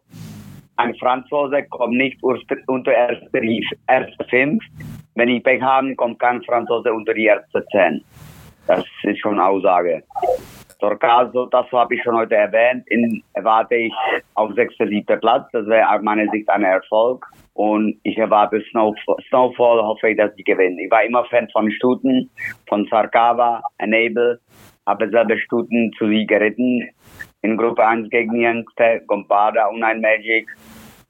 ein Franzose kommt nicht unter erste, erste fünf. Wenn ich Pech habe, kommt kein Franzose unter die erste zehn. Das ist schon Aussage. Torcaso, das habe ich schon heute erwähnt, in, erwarte ich auf sechster, siebter Platz. Das wäre aus meiner Sicht ein Erfolg. Und ich erwarte Snowfall, Snowfall hoffe ich, dass sie gewinnen. Ich war immer Fan von Stuten, von Sarkava, Enable, habe selber Stuten zu sie geritten in Gruppe 1 gegen Youngster, Gompada und ein Magic.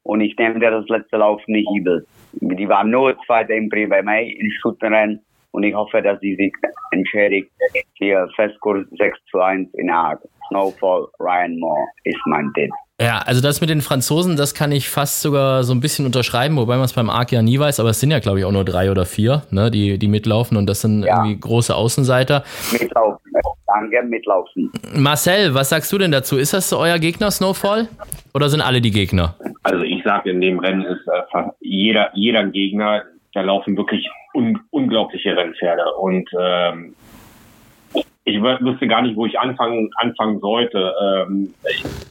Und ich nehme das letzte Lauf nicht übel. Die waren nur Zweite im Prix mir in Stutenrennen. Und ich hoffe, dass sie sich entschädigt. Hier Festkurs 6 zu 1 in Haag. Snowfall, Ryan Moore ist mein Tipp. Ja, also das mit den Franzosen, das kann ich fast sogar so ein bisschen unterschreiben, wobei man es beim ARC ja nie weiß, aber es sind ja, glaube ich, auch nur drei oder vier, ne, die, die mitlaufen und das sind ja. irgendwie große Außenseiter. Mitlaufen, danke, mitlaufen. Marcel, was sagst du denn dazu? Ist das so euer Gegner, Snowfall? Oder sind alle die Gegner? Also ich sage, in dem Rennen ist äh, fast jeder, jeder Gegner, da laufen wirklich un unglaubliche Rennpferde und ähm, ich wüsste gar nicht, wo ich anfangen, anfangen sollte. Ähm,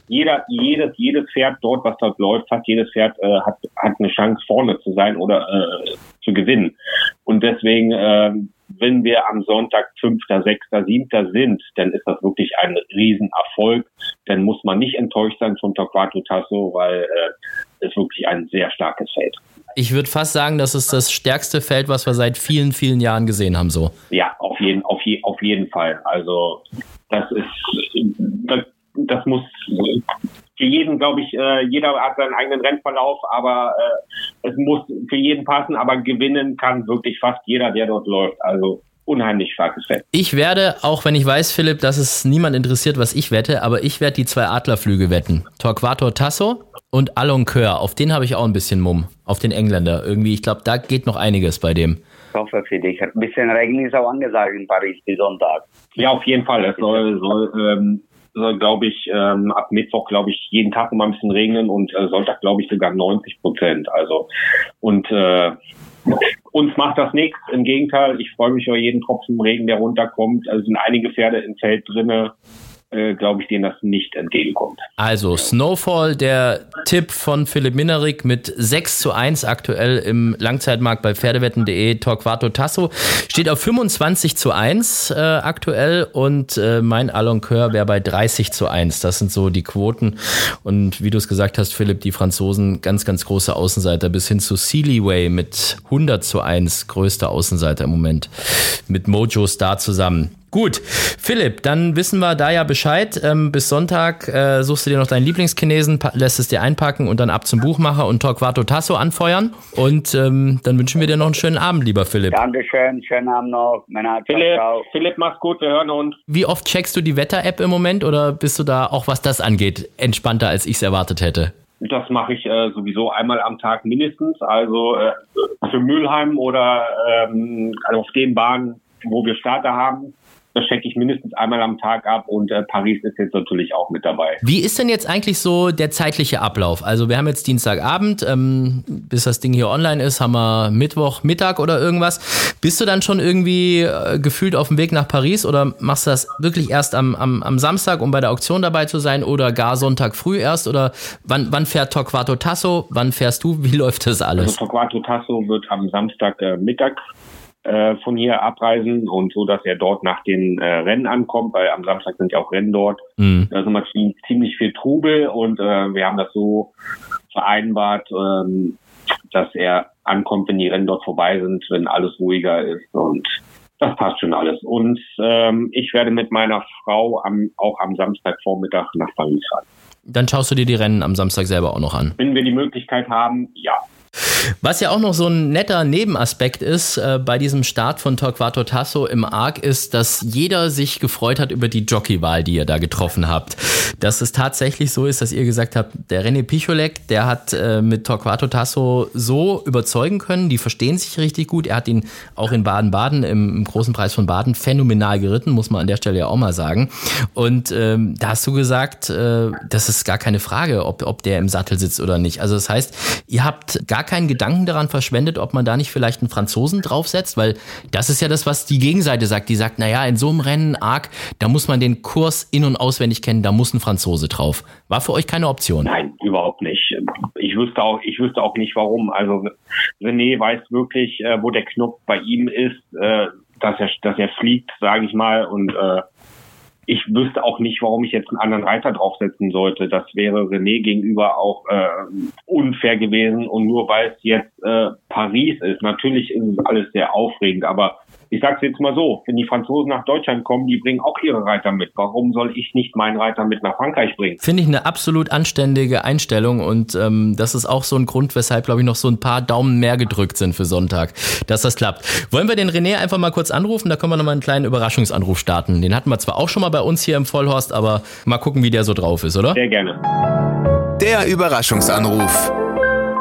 jeder, jedes, jedes Pferd dort, was dort läuft, fast jedes Pferd äh, hat, hat eine Chance vorne zu sein oder äh, zu gewinnen. Und deswegen, äh, wenn wir am Sonntag Fünfter, Sechster, Siebter sind, dann ist das wirklich ein Riesenerfolg. Dann muss man nicht enttäuscht sein vom Torquato Tasso, weil äh, es wirklich ein sehr starkes Feld ich würde fast sagen, das ist das stärkste Feld, was wir seit vielen, vielen Jahren gesehen haben. So. Ja, auf jeden, auf, je, auf jeden Fall. Also das ist, das, das muss für jeden, glaube ich, äh, jeder hat seinen eigenen Rennverlauf, aber äh, es muss für jeden passen, aber gewinnen kann wirklich fast jeder, der dort läuft. Also unheimlich starkes Feld. Ich werde, auch wenn ich weiß, Philipp, dass es niemand interessiert, was ich wette, aber ich werde die zwei Adlerflüge wetten. Torquator Tasso und Alon Coeur. Auf den habe ich auch ein bisschen Mumm. Auf den Engländer. Irgendwie, ich glaube, da geht noch einiges bei dem. Ich hoffe für dich. Ein bisschen Regen ist auch angesagt in Paris bis Sonntag. Ja, auf jeden Fall. Es soll, soll, ähm, soll glaube ich, ähm, ab Mittwoch, glaube ich, jeden Tag mal ein bisschen regnen und äh, Sonntag, glaube ich, sogar 90 Prozent. Also, und äh, uns macht das nichts. Im Gegenteil, ich freue mich über jeden Tropfen Regen, der runterkommt. Also sind einige Pferde im Feld drinne äh, glaube ich, denen das nicht entgegenkommt. Also Snowfall, der Tipp von Philipp Minerik mit 6 zu 1 aktuell im Langzeitmarkt bei Pferdewetten.de. Torquato Tasso steht auf 25 zu 1 äh, aktuell und äh, mein Alon Coeur wäre bei 30 zu 1. Das sind so die Quoten. Und wie du es gesagt hast, Philipp, die Franzosen ganz, ganz große Außenseiter bis hin zu Seelyway mit 100 zu 1, größter Außenseiter im Moment mit Mojo Star zusammen. Gut, Philipp, dann wissen wir da ja Bescheid. Ähm, bis Sonntag äh, suchst du dir noch deinen Lieblingschinesen, lässt es dir einpacken und dann ab zum Buchmacher und Torquato Tasso anfeuern. Und ähm, dann wünschen wir dir noch einen schönen Abend, lieber Philipp. Dankeschön, schönen Abend noch. Männer, Philipp, ciao. Philipp, mach's gut, wir hören uns. Wie oft checkst du die Wetter-App im Moment oder bist du da auch, was das angeht, entspannter, als ich es erwartet hätte? Das mache ich äh, sowieso einmal am Tag mindestens. Also äh, für Mülheim oder ähm, also auf den Bahnen, wo wir Starter haben, das checke ich mindestens einmal am Tag ab und äh, Paris ist jetzt natürlich auch mit dabei. Wie ist denn jetzt eigentlich so der zeitliche Ablauf? Also wir haben jetzt Dienstagabend, ähm, bis das Ding hier online ist, haben wir Mittwoch, Mittag oder irgendwas. Bist du dann schon irgendwie äh, gefühlt auf dem Weg nach Paris oder machst du das wirklich erst am, am, am Samstag, um bei der Auktion dabei zu sein oder gar Sonntag früh erst? Oder wann, wann fährt Torquato Tasso? Wann fährst du? Wie [laughs] läuft das alles? Also Torquato Tasso wird am Samstag äh, Mittag äh, von hier abreisen und so, dass er dort nach den äh, Rennen ankommt, weil am Samstag sind ja auch Rennen dort. Mhm. Da ist immer ziemlich viel Trubel und äh, wir haben das so vereinbart, ähm, dass er ankommt, wenn die Rennen dort vorbei sind, wenn alles ruhiger ist und das passt schon alles. Und ähm, ich werde mit meiner Frau am, auch am Samstagvormittag nach Paris fahren. Dann schaust du dir die Rennen am Samstag selber auch noch an. Wenn wir die Möglichkeit haben, ja. Was ja auch noch so ein netter Nebenaspekt ist äh, bei diesem Start von Torquato Tasso im ARC ist, dass jeder sich gefreut hat über die Jockeywahl, die ihr da getroffen habt. Dass es tatsächlich so ist, dass ihr gesagt habt, der René Picholek, der hat äh, mit Torquato Tasso so überzeugen können, die verstehen sich richtig gut. Er hat ihn auch in Baden-Baden im, im, großen Preis von Baden phänomenal geritten, muss man an der Stelle ja auch mal sagen. Und ähm, da hast du gesagt, äh, das ist gar keine Frage, ob, ob der im Sattel sitzt oder nicht. Also das heißt, ihr habt gar keinen Gedanken daran verschwendet, ob man da nicht vielleicht einen Franzosen draufsetzt, weil das ist ja das, was die Gegenseite sagt. Die sagt, naja, in so einem Rennen arg, da muss man den Kurs in- und auswendig kennen, da muss ein Franzose drauf. War für euch keine Option? Nein, überhaupt nicht. Ich wüsste auch, ich wüsste auch nicht warum. Also René weiß wirklich, äh, wo der Knopf bei ihm ist, äh, dass er, dass er fliegt, sage ich mal, und äh, ich wüsste auch nicht, warum ich jetzt einen anderen Reiter draufsetzen sollte. Das wäre René gegenüber auch äh, unfair gewesen. Und nur weil es jetzt äh, Paris ist, natürlich ist es alles sehr aufregend, aber ich sage es jetzt mal so, wenn die Franzosen nach Deutschland kommen, die bringen auch ihre Reiter mit. Warum soll ich nicht meinen Reiter mit nach Frankreich bringen? Finde ich eine absolut anständige Einstellung und ähm, das ist auch so ein Grund, weshalb, glaube ich, noch so ein paar Daumen mehr gedrückt sind für Sonntag, dass das klappt. Wollen wir den René einfach mal kurz anrufen? Da können wir nochmal einen kleinen Überraschungsanruf starten. Den hatten wir zwar auch schon mal bei uns hier im Vollhorst, aber mal gucken, wie der so drauf ist, oder? Sehr gerne. Der Überraschungsanruf.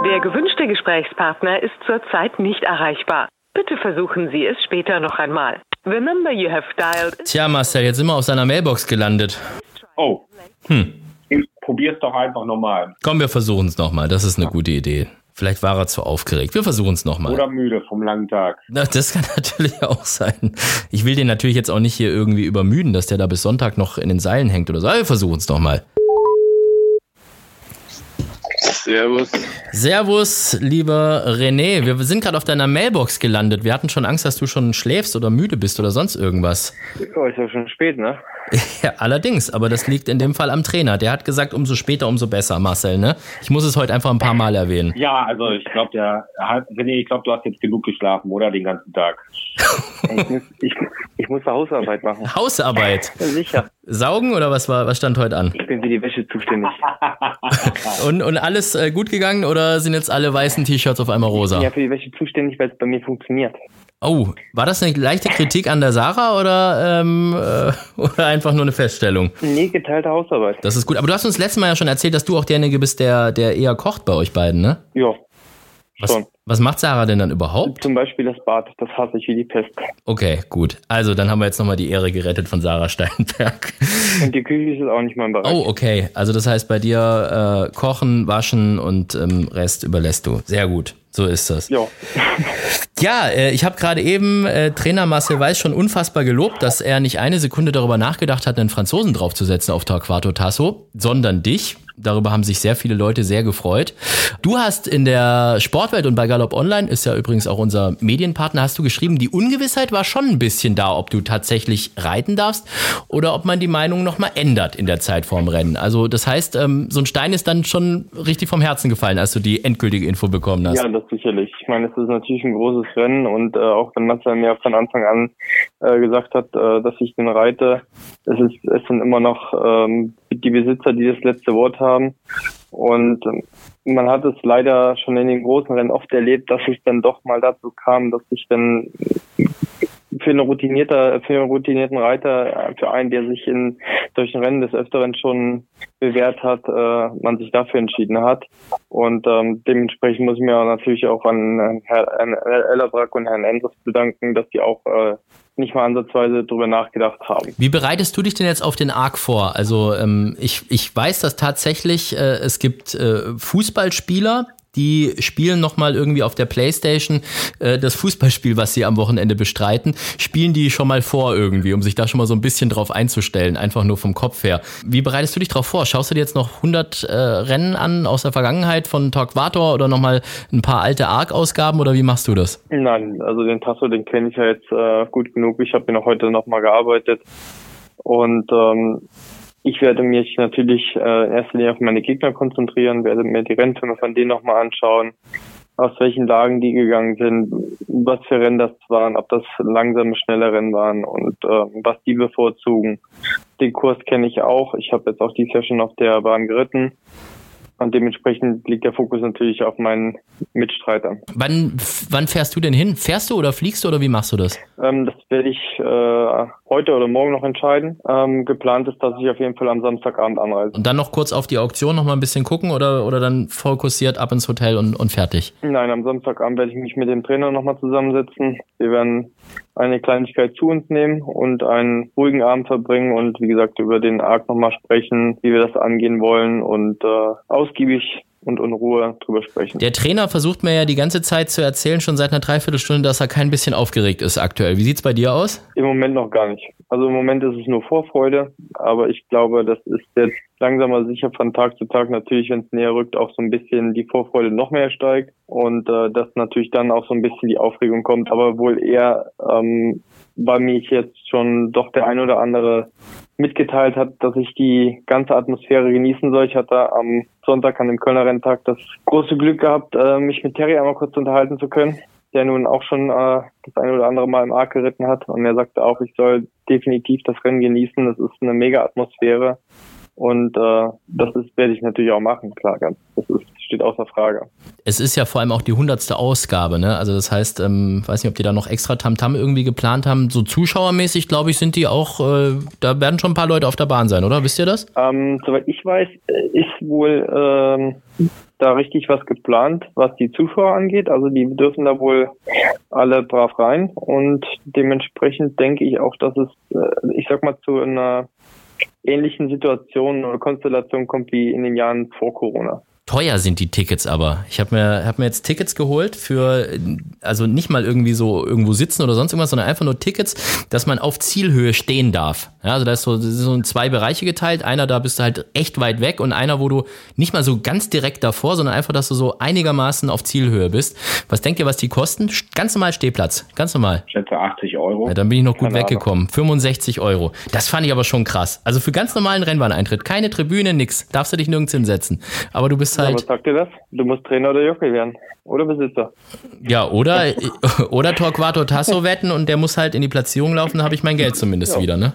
Der gewünschte Gesprächspartner ist zurzeit nicht erreichbar. Bitte versuchen Sie es später noch einmal. The number you have dialed Tja, Marcel, jetzt sind wir auf seiner Mailbox gelandet. Oh. Hm. Probier's doch einfach nochmal. Komm, wir versuchen es nochmal. Das ist eine gute Idee. Vielleicht war er zu aufgeregt. Wir versuchen es nochmal. Oder müde vom langen Tag. Na, das kann [laughs] natürlich auch sein. Ich will den natürlich jetzt auch nicht hier irgendwie übermüden, dass der da bis Sonntag noch in den Seilen hängt oder so. Aber wir versuchen es nochmal. Servus. Servus, lieber René. Wir sind gerade auf deiner Mailbox gelandet. Wir hatten schon Angst, dass du schon schläfst oder müde bist oder sonst irgendwas. Oh, ist ja schon spät, ne? [laughs] Ja, allerdings, aber das liegt in dem Fall am Trainer. Der hat gesagt, umso später, umso besser, Marcel, ne? Ich muss es heute einfach ein paar Mal erwähnen. Ja, also ich glaube, der René, ich glaube, du hast jetzt genug geschlafen, oder? Den ganzen Tag. [laughs] ich, muss, ich, ich muss Hausarbeit machen. Hausarbeit? Ja, sicher. Saugen oder was war, was stand heute an? Ich bin für die Wäsche zuständig. [laughs] und, und alles äh, gut gegangen oder sind jetzt alle weißen T-Shirts auf einmal rosa? Ja für die Wäsche zuständig, weil es bei mir funktioniert. Oh, war das eine leichte Kritik an der Sarah oder, ähm, äh, [laughs] oder einfach nur eine Feststellung? Nee, geteilte Hausarbeit. Das ist gut. Aber du hast uns letztes Mal ja schon erzählt, dass du auch derjenige bist, der, der eher kocht bei euch beiden, ne? Ja. Was, Schon. Was macht Sarah denn dann überhaupt? Zum Beispiel das Bad, das hasse ich wie die Pest. Okay, gut. Also, dann haben wir jetzt nochmal die Ehre gerettet von Sarah Steinberg. Und die Küche ist auch nicht mein Bereich. Oh, okay. Also, das heißt, bei dir äh, kochen, waschen und ähm, Rest überlässt du. Sehr gut. So ist das. Ja. [laughs] Ja, äh, ich habe gerade eben äh, Trainer Marcel Weiß schon unfassbar gelobt, dass er nicht eine Sekunde darüber nachgedacht hat, einen Franzosen draufzusetzen auf Torquato Tasso, sondern dich. Darüber haben sich sehr viele Leute sehr gefreut. Du hast in der Sportwelt und bei Galopp Online, ist ja übrigens auch unser Medienpartner, hast du geschrieben, die Ungewissheit war schon ein bisschen da, ob du tatsächlich reiten darfst oder ob man die Meinung nochmal ändert in der Zeit vorm Rennen. Also das heißt, ähm, so ein Stein ist dann schon richtig vom Herzen gefallen, als du die endgültige Info bekommen hast. Ja, das sicherlich. Ich meine, es ist natürlich ein großes Rennen und äh, auch wenn Marcel mir von Anfang an äh, gesagt hat, äh, dass ich den reite, es ist es sind immer noch ähm, die Besitzer, die das letzte Wort haben. Und ähm, man hat es leider schon in den großen Rennen oft erlebt, dass es dann doch mal dazu kam, dass sich dann für eine routinierte, für einen routinierten Reiter, für einen, der sich in solchen Rennen des Öfteren schon bewährt hat, äh, man sich dafür entschieden hat. Und ähm, dementsprechend muss ich mir natürlich auch an Herrn Ellerbrack und Herrn Endres bedanken, dass die auch äh, nicht mal ansatzweise drüber nachgedacht haben. Wie bereitest du dich denn jetzt auf den Arc vor? Also ähm, ich, ich weiß, dass tatsächlich äh, es gibt äh, Fußballspieler, die spielen nochmal irgendwie auf der Playstation äh, das Fußballspiel, was sie am Wochenende bestreiten, spielen die schon mal vor irgendwie, um sich da schon mal so ein bisschen drauf einzustellen, einfach nur vom Kopf her. Wie bereitest du dich drauf vor? Schaust du dir jetzt noch 100 äh, Rennen an aus der Vergangenheit von Torquator oder nochmal ein paar alte Arc-Ausgaben oder wie machst du das? Nein, also den Tasso, den kenne ich ja jetzt äh, gut genug. Ich habe ihn auch heute nochmal gearbeitet und ähm, ich werde mich natürlich äh, in erster Linie auf meine Gegner konzentrieren, werde mir die Rennfilme von denen nochmal anschauen, aus welchen Lagen die gegangen sind, was für Rennen das waren, ob das langsame, schnelle Rennen waren und äh, was die bevorzugen. Den Kurs kenne ich auch. Ich habe jetzt auch die Session auf der Bahn geritten. Und dementsprechend liegt der Fokus natürlich auf meinen Mitstreitern. Wann, wann fährst du denn hin? Fährst du oder fliegst du oder wie machst du das? Ähm, das werde ich äh, heute oder morgen noch entscheiden. Ähm, geplant ist, dass ich auf jeden Fall am Samstagabend anreise. Und dann noch kurz auf die Auktion noch mal ein bisschen gucken oder, oder dann fokussiert ab ins Hotel und, und fertig? Nein, am Samstagabend werde ich mich mit dem Trainer nochmal zusammensetzen. Wir werden eine Kleinigkeit zu uns nehmen und einen ruhigen Abend verbringen und wie gesagt über den Arc nochmal sprechen, wie wir das angehen wollen und äh, ausgiebig und in Ruhe drüber sprechen. Der Trainer versucht mir ja die ganze Zeit zu erzählen, schon seit einer Dreiviertelstunde, dass er kein bisschen aufgeregt ist aktuell. Wie sieht's bei dir aus? Im Moment noch gar nicht. Also im Moment ist es nur Vorfreude, aber ich glaube, das ist jetzt langsam aber sicher von Tag zu Tag natürlich, wenn es näher rückt, auch so ein bisschen die Vorfreude noch mehr steigt und äh, dass natürlich dann auch so ein bisschen die Aufregung kommt, aber wohl eher ähm, bei mir jetzt schon doch der ein oder andere mitgeteilt hat, dass ich die ganze Atmosphäre genießen soll. Ich hatte am Sonntag an dem Kölner Renntag das große Glück gehabt, äh, mich mit Terry einmal kurz unterhalten zu können, der nun auch schon äh, das eine oder andere Mal im Arc geritten hat. Und er sagte auch, ich soll definitiv das Rennen genießen. Das ist eine mega Atmosphäre. Und äh, das ist, werde ich natürlich auch machen, klar, ganz. Das ist, steht außer Frage. Es ist ja vor allem auch die hundertste Ausgabe, ne? Also das heißt, ähm, weiß nicht, ob die da noch extra Tamtam -Tam irgendwie geplant haben. So zuschauermäßig, glaube ich, sind die auch, äh, da werden schon ein paar Leute auf der Bahn sein, oder? Wisst ihr das? Ähm, soweit ich weiß, äh, ist wohl ähm, da richtig was geplant, was die Zuschauer angeht. Also die dürfen da wohl alle brav rein und dementsprechend denke ich auch, dass es, äh, ich sag mal, zu einer ähnlichen Situationen oder Konstellationen kommt wie in den Jahren vor Corona. Teuer sind die Tickets aber. Ich habe mir, hab mir jetzt Tickets geholt für, also nicht mal irgendwie so irgendwo sitzen oder sonst irgendwas, sondern einfach nur Tickets, dass man auf Zielhöhe stehen darf. Ja, also da ist so, das ist so in zwei Bereiche geteilt. Einer, da bist du halt echt weit weg und einer, wo du nicht mal so ganz direkt davor, sondern einfach, dass du so einigermaßen auf Zielhöhe bist. Was denkt ihr, was die kosten? Ganz normal Stehplatz. Ganz normal. Ich schätze 80 Euro. Ja, dann bin ich noch gut Keine weggekommen. Ahnung. 65 Euro. Das fand ich aber schon krass. Also für ganz normalen Rennbahneintritt. Keine Tribüne, nix. Darfst du dich nirgends hinsetzen. Aber du bist halt. was sagt dir das? Du musst Trainer oder Jockey werden. Oder Besitzer. Ja, oder, [laughs] oder Torquato Tasso wetten und der muss halt in die Platzierung laufen, dann habe ich mein Geld zumindest ja. wieder, ne?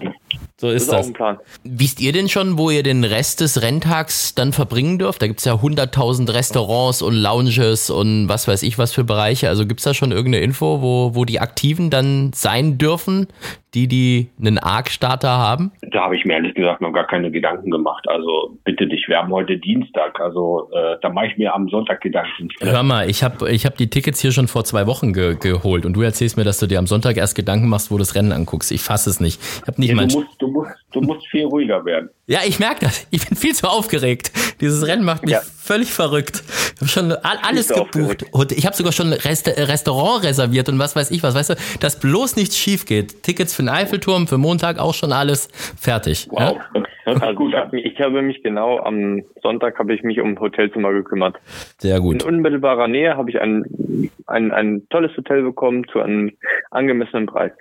So ist das. Ist das. Wisst ihr denn schon, wo ihr den Rest des Renntags dann verbringen dürft? Da gibt es ja 100.000 Restaurants und Lounges und was weiß ich was für Bereiche. Also gibt es da schon irgendeine Info, wo, wo die Aktiven dann sein dürfen, die, die einen Arc-Starter haben? Da habe ich mir ehrlich gesagt noch gar keine Gedanken gemacht. Also bitte dich, wir haben heute Dienstag. Also äh, da mache ich mir am Sonntag Gedanken. Hör mal, ich habe ich hab die Tickets hier schon vor zwei Wochen ge geholt und du erzählst mir, dass du dir am Sonntag erst Gedanken machst, wo du das Rennen anguckst. Ich fasse es nicht. Ich hab nicht mal du, musst, du, musst, du musst viel ruhiger werden. Ja, ich merke das. Ich bin viel zu aufgeregt. Dieses Rennen macht mich ja. völlig verrückt. Ich habe schon alles gebucht. Und ich habe sogar schon Rest Restaurant reserviert und was weiß ich was. Weißt du, dass bloß nichts schief geht. Tickets für den Eiffelturm, für Montag auch schon alles fertig. Wow. Ja? [laughs] Also gut Ich habe mich genau am Sonntag habe ich mich um Hotelzimmer gekümmert. Sehr gut. In unmittelbarer Nähe habe ich ein, ein, ein tolles Hotel bekommen zu einem angemessenen Preis.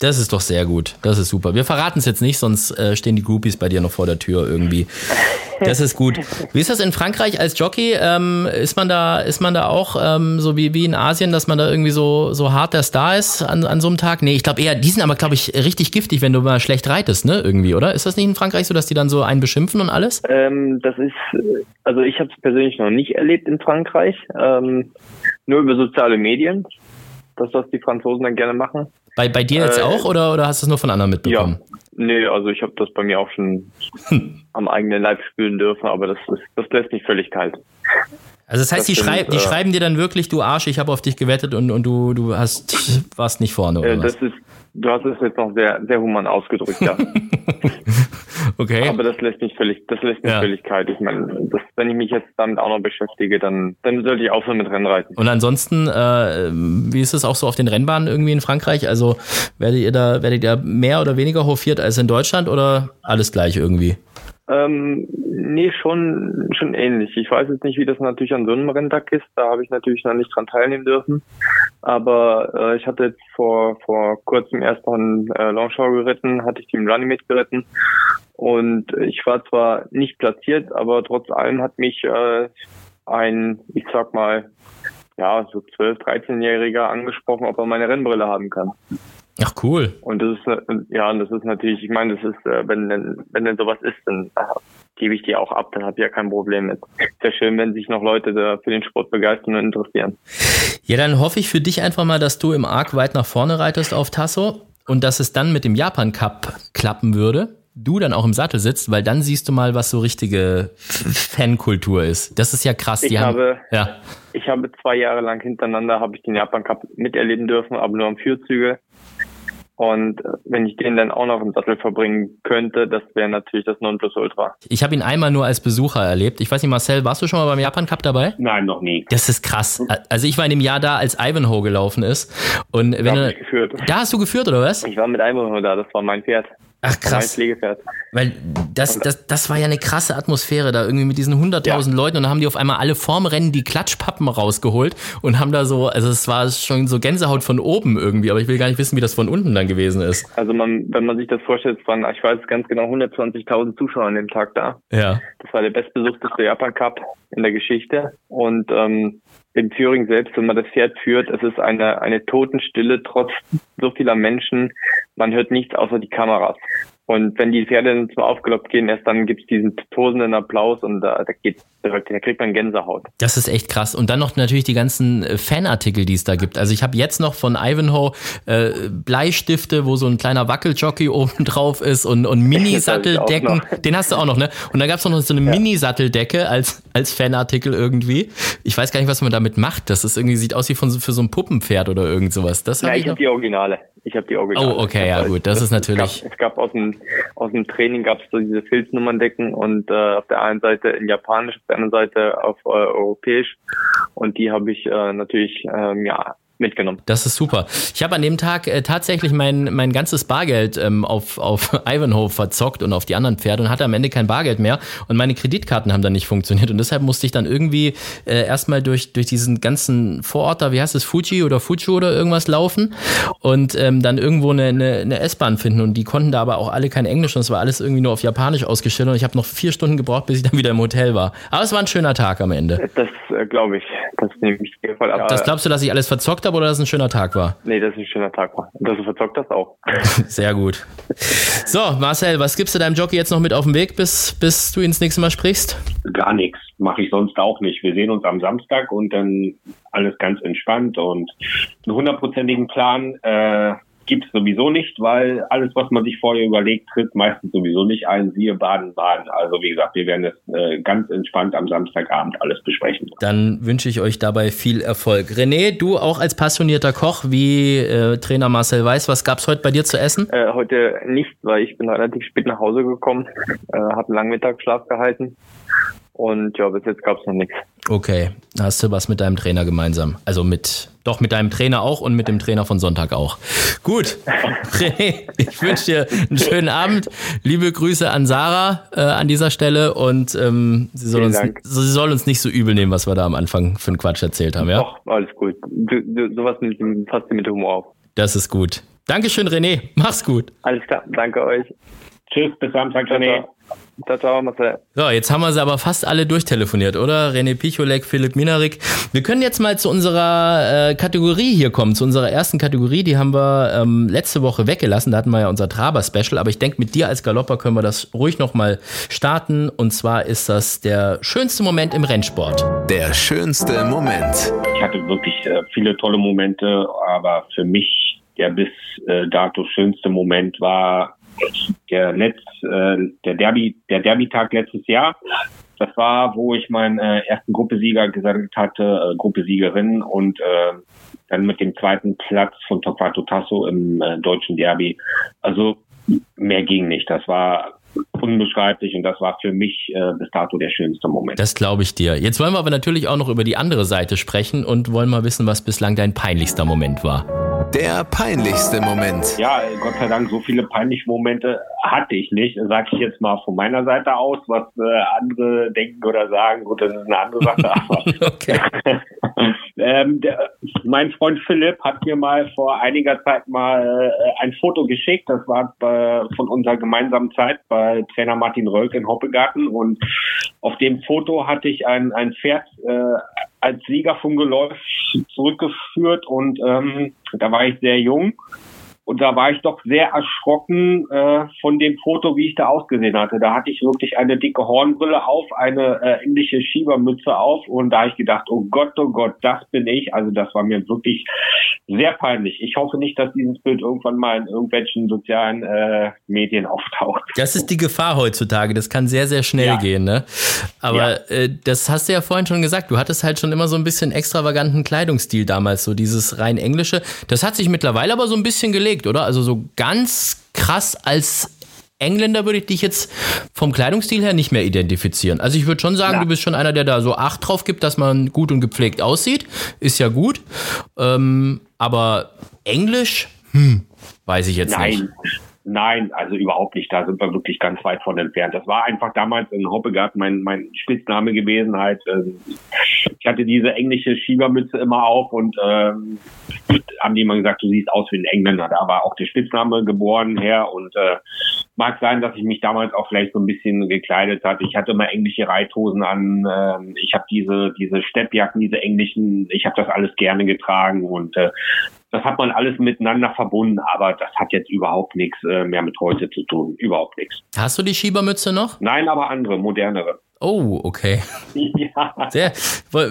Das ist doch sehr gut. Das ist super. Wir verraten es jetzt nicht, sonst äh, stehen die Groupies bei dir noch vor der Tür irgendwie. Das ist gut. Wie ist das in Frankreich als Jockey? Ähm, ist man da, ist man da auch ähm, so wie, wie in Asien, dass man da irgendwie so, so hart der Star ist an, an so einem Tag? Nee, ich glaube eher, die sind aber, glaube ich, richtig giftig, wenn du mal schlecht reitest, ne? Irgendwie, oder? Ist das nicht in Frankreich so, dass die dann so einen beschimpfen und alles? Ähm, das ist, also ich habe es persönlich noch nicht erlebt in Frankreich. Ähm, nur über soziale Medien. Das, was die Franzosen dann gerne machen. Bei, bei dir jetzt äh, auch oder, oder hast du es nur von anderen mitbekommen? Ja. Nee, also ich habe das bei mir auch schon [laughs] am eigenen Leib spüren dürfen, aber das, ist, das lässt mich völlig kalt. Also das heißt, das die, sind, schrei die äh, schreiben dir dann wirklich, du Arsch, ich habe auf dich gewettet und, und du, du hast [laughs] warst nicht vorne, oder äh, das was? Ist, du hast es jetzt noch sehr, sehr human ausgedrückt, ja. [laughs] okay. Aber das lässt mich völlig, das lässt mich ja. völlig kalt. Ich meine, das, wenn ich mich jetzt damit auch noch beschäftige, dann, dann sollte ich aufhören mit Rennreiten. Und ansonsten, äh, wie ist es auch so auf den Rennbahnen irgendwie in Frankreich? Also werdet ihr da, werdet ihr mehr oder weniger hofiert als in Deutschland oder alles gleich irgendwie? Ähm, nee, schon, schon ähnlich. Ich weiß jetzt nicht, wie das natürlich an so einem Renntag ist. Da habe ich natürlich noch nicht dran teilnehmen dürfen. Aber äh, ich hatte jetzt vor, vor kurzem erst noch einen äh, Longshore geritten, hatte ich Team Runnymede geritten. Und ich war zwar nicht platziert, aber trotz allem hat mich äh, ein, ich sag mal, ja, so 12, 13-Jähriger angesprochen, ob er meine Rennbrille haben kann. Ach cool. Und das ist äh, ja, und das ist natürlich, ich meine, das ist, äh, wenn denn, wenn denn sowas ist, dann äh, gebe ich die auch ab, dann habe ich ja kein Problem mit. Sehr schön, wenn sich noch Leute da für den Sport begeistern und interessieren. Ja, dann hoffe ich für dich einfach mal, dass du im Arc weit nach vorne reitest auf Tasso und dass es dann mit dem Japan Cup klappen würde. Du dann auch im Sattel sitzt, weil dann siehst du mal, was so richtige Fankultur ist. Das ist ja krass. Ich haben, habe, ja. ich habe zwei Jahre lang hintereinander habe ich den Japan Cup miterleben dürfen, aber nur am Führzüge. Und äh, wenn ich den dann auch noch im Sattel verbringen könnte, das wäre natürlich das Nonplusultra. Ich habe ihn einmal nur als Besucher erlebt. Ich weiß nicht, Marcel, warst du schon mal beim Japan Cup dabei? Nein, noch nie. Das ist krass. Also ich war in dem Jahr da, als Ivanhoe gelaufen ist. Und wenn Da du, ich geführt. da hast du geführt, oder was? Ich war mit einem nur da, das war mein Pferd. Ach krass. Weil das, das, das war ja eine krasse Atmosphäre da irgendwie mit diesen 100.000 Leuten und dann haben die auf einmal alle vorm Rennen die Klatschpappen rausgeholt und haben da so, also es war schon so Gänsehaut von oben irgendwie, aber ich will gar nicht wissen, wie das von unten dann gewesen ist. Also man, wenn man sich das vorstellt, es waren, ich weiß ganz genau, 120.000 Zuschauer an dem Tag da. Ja. Das war der bestbesuchteste Japan Cup in der Geschichte. Und ähm, in Thüringen selbst, wenn man das Pferd führt, es ist eine, eine Totenstille trotz so vieler Menschen. Man hört nichts außer die Kameras. Und wenn die Pferde dann zum Aufgelobt gehen, erst dann gibt's diesen tosenden Applaus und da, da geht, da kriegt man Gänsehaut. Das ist echt krass. Und dann noch natürlich die ganzen äh, Fanartikel, die es da gibt. Also ich habe jetzt noch von Ivanhoe äh, Bleistifte, wo so ein kleiner Wackeljockey [laughs] oben drauf ist und, und [laughs] Mini-Satteldecken. Ich Den hast du auch noch, ne? Und dann gab's noch so eine Mini-Satteldecke als, als Fanartikel irgendwie. Ich weiß gar nicht, was man damit macht. Das ist irgendwie, sieht aus wie von, für so ein Puppenpferd oder irgend sowas. Das Ja, hab ich ich noch. habe die Originale. Ich habe die Originale. Oh, okay, ja gut. Das ist natürlich. Es gab, es gab aus dem, aus dem Training gab es so diese Filznummerndecken und äh, auf der einen Seite in Japanisch, der anderen Seite auf äh, Europäisch. Und die habe ich äh, natürlich ähm, ja mitgenommen. Das ist super. Ich habe an dem Tag äh, tatsächlich mein, mein ganzes Bargeld ähm, auf, auf [laughs] Ivanhoe verzockt und auf die anderen Pferde und hatte am Ende kein Bargeld mehr und meine Kreditkarten haben dann nicht funktioniert und deshalb musste ich dann irgendwie äh, erstmal durch, durch diesen ganzen Vorort da, wie heißt es, Fuji oder Fuju oder irgendwas laufen und ähm, dann irgendwo eine, eine, eine S-Bahn finden und die konnten da aber auch alle kein Englisch und es war alles irgendwie nur auf Japanisch ausgestellt und ich habe noch vier Stunden gebraucht, bis ich dann wieder im Hotel war. Aber es war ein schöner Tag am Ende. Das äh, glaube ich. Das nehme ich Fall ab. Das glaubst du, dass ich alles verzockt habe oder dass es ein schöner Tag war? nee, das ist ein schöner Tag. war. Und das verzockt das auch. [laughs] Sehr gut. So, Marcel, was gibst du deinem Jockey jetzt noch mit auf den Weg, bis, bis du ihn das nächste Mal sprichst? Gar nichts. Mache ich sonst auch nicht. Wir sehen uns am Samstag und dann alles ganz entspannt und einen hundertprozentigen Plan äh, es sowieso nicht, weil alles, was man sich vorher überlegt, tritt meistens sowieso nicht ein. Siehe Baden-Baden. Also wie gesagt, wir werden es äh, ganz entspannt am Samstagabend alles besprechen. Dann wünsche ich euch dabei viel Erfolg. René, du auch als passionierter Koch wie äh, Trainer Marcel Weiß, was gab's heute bei dir zu essen? Äh, heute nicht, weil ich bin relativ spät nach Hause gekommen, äh, habe einen langen Mittagsschlaf gehalten. Und ja, bis jetzt gab es noch nichts. Okay, hast du was mit deinem Trainer gemeinsam? Also mit, doch mit deinem Trainer auch und mit dem Trainer von Sonntag auch. Gut, [laughs] René, ich wünsche dir einen schönen Abend. Liebe Grüße an Sarah äh, an dieser Stelle und ähm, sie, soll uns, sie soll uns nicht so übel nehmen, was wir da am Anfang für einen Quatsch erzählt haben, ja? Doch, alles gut. Du, du, sowas du mit Humor auf. Das ist gut. Dankeschön, René. Mach's gut. Alles klar, danke euch. Tschüss, bis Samstag, Ciao, René. Ciao. Ciao, Marcel. So, jetzt haben wir sie aber fast alle durchtelefoniert, oder? René Picholek, Philipp Minarik. Wir können jetzt mal zu unserer äh, Kategorie hier kommen, zu unserer ersten Kategorie. Die haben wir ähm, letzte Woche weggelassen. Da hatten wir ja unser Traber-Special. Aber ich denke, mit dir als Galopper können wir das ruhig nochmal starten. Und zwar ist das der schönste Moment im Rennsport. Der schönste Moment. Ich hatte wirklich äh, viele tolle Momente, aber für mich der bis äh, dato schönste Moment war der letz, äh, der Derby, der Derby-Tag letztes Jahr. Das war, wo ich meinen äh, ersten Gruppesieger gesammelt hatte, äh, Gruppesiegerin und äh, dann mit dem zweiten Platz von Torquato Tasso im äh, deutschen Derby. Also mehr ging nicht. Das war unbeschreiblich und das war für mich äh, bis dato der schönste Moment. Das glaube ich dir. Jetzt wollen wir aber natürlich auch noch über die andere Seite sprechen und wollen mal wissen, was bislang dein peinlichster Moment war. Der peinlichste Moment. Ja, Gott sei Dank, so viele peinliche Momente hatte ich nicht. Sag ich jetzt mal von meiner Seite aus, was äh, andere denken oder sagen. Gut, das ist eine andere Sache. [laughs] Aber Okay. [laughs] ähm, der, mein Freund Philipp hat mir mal vor einiger Zeit mal äh, ein Foto geschickt. Das war bei, von unserer gemeinsamen Zeit bei Trainer Martin Rölk in Hoppegarten. Und auf dem Foto hatte ich ein, ein Pferd äh, als Sieger vom Geläuf zurückgeführt und ähm, da war ich sehr jung und da war ich doch sehr erschrocken äh, von dem Foto, wie ich da ausgesehen hatte. Da hatte ich wirklich eine dicke Hornbrille auf, eine äh, englische Schiebermütze auf und da habe ich gedacht, oh Gott, oh Gott, das bin ich. Also das war mir wirklich sehr peinlich. Ich hoffe nicht, dass dieses Bild irgendwann mal in irgendwelchen sozialen äh, Medien auftaucht. Das ist die Gefahr heutzutage. Das kann sehr, sehr schnell ja. gehen. Ne? Aber ja. äh, das hast du ja vorhin schon gesagt. Du hattest halt schon immer so ein bisschen extravaganten Kleidungsstil damals, so dieses rein englische. Das hat sich mittlerweile aber so ein bisschen gelegt überlegt, oder? Also so ganz krass als Engländer würde ich dich jetzt vom Kleidungsstil her nicht mehr identifizieren. Also ich würde schon sagen, ja. du bist schon einer, der da so Acht drauf gibt, dass man gut und gepflegt aussieht. Ist ja gut. Ähm, aber Englisch, hm, weiß ich jetzt Nein. nicht. Nein, also überhaupt nicht. Da sind wir wirklich ganz weit von entfernt. Das war einfach damals in Hoppegarten mein, mein Spitzname gewesen. Halt, ähm, ich hatte diese englische Schiebermütze immer auf und ähm, haben die immer gesagt, du siehst aus wie ein Engländer. Da war auch der Spitzname geboren her und äh, mag sein, dass ich mich damals auch vielleicht so ein bisschen gekleidet hatte. Ich hatte immer englische Reithosen an. Äh, ich habe diese diese Steppjacken, diese englischen. Ich habe das alles gerne getragen und äh, das hat man alles miteinander verbunden, aber das hat jetzt überhaupt nichts äh, mehr mit heute zu tun. Überhaupt nichts. Hast du die Schiebermütze noch? Nein, aber andere, modernere. Oh, okay. [laughs] Ja. Sehr,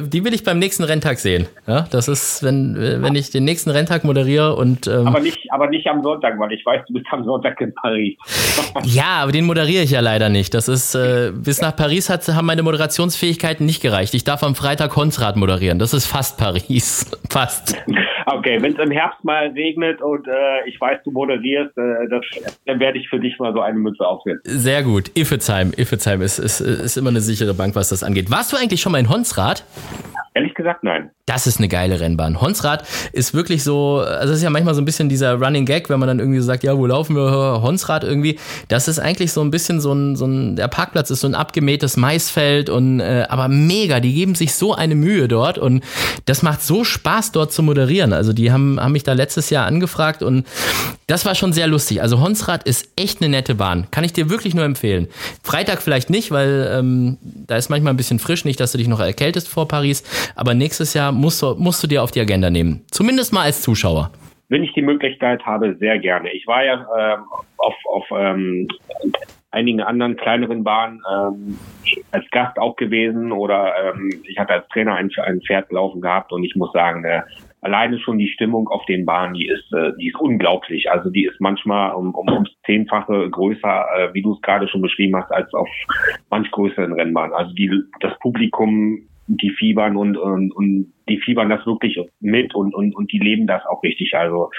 die will ich beim nächsten Renntag sehen. Ja, das ist, wenn, wenn ich den nächsten Renntag moderiere und. Ähm aber, nicht, aber nicht am Sonntag, weil ich weiß, du bist am Sonntag in Paris. [laughs] ja, aber den moderiere ich ja leider nicht. Das ist, äh, bis nach Paris hat, haben meine Moderationsfähigkeiten nicht gereicht. Ich darf am Freitag Honsrad moderieren. Das ist fast Paris. [laughs] fast. Okay, wenn es im Herbst mal regnet und äh, ich weiß, du moderierst, äh, das, dann werde ich für dich mal so eine Mütze aufsetzen. Sehr gut. Iffezheim. Iffezheim ist, ist, ist immer eine sichere Bank, was das angeht. Warst du eigentlich schon mal in Honsrad? Ehrlich gesagt, nein. Das ist eine geile Rennbahn. Honsrad ist wirklich so, also es ist ja manchmal so ein bisschen dieser Running Gag, wenn man dann irgendwie so sagt, ja, wo laufen wir? Honsrad irgendwie. Das ist eigentlich so ein bisschen so ein, so ein der Parkplatz ist so ein abgemähtes Maisfeld und äh, aber mega, die geben sich so eine Mühe dort und das macht so Spaß dort zu moderieren. Also die haben, haben mich da letztes Jahr angefragt und das war schon sehr lustig. Also Honsrad ist echt eine nette Bahn. Kann ich dir wirklich nur empfehlen. Freitag vielleicht nicht, weil ähm, da ist manchmal ein bisschen frisch, nicht, dass du dich noch erkältest vor Paris. Aber nächstes Jahr musst du, musst du dir auf die Agenda nehmen. Zumindest mal als Zuschauer. Wenn ich die Möglichkeit habe, sehr gerne. Ich war ja äh, auf, auf ähm, einigen anderen kleineren Bahnen ähm, als Gast auch gewesen oder ähm, ich hatte als Trainer ein, ein Pferd laufen gehabt und ich muss sagen, äh, alleine schon die Stimmung auf den Bahnen, die ist, äh, die ist unglaublich. Also die ist manchmal um, um ums Zehnfache größer, äh, wie du es gerade schon beschrieben hast, als auf manch größeren Rennbahnen. Also die, das Publikum, die fiebern und, und, und die fiebern das wirklich mit und, und, und die leben das auch richtig. Also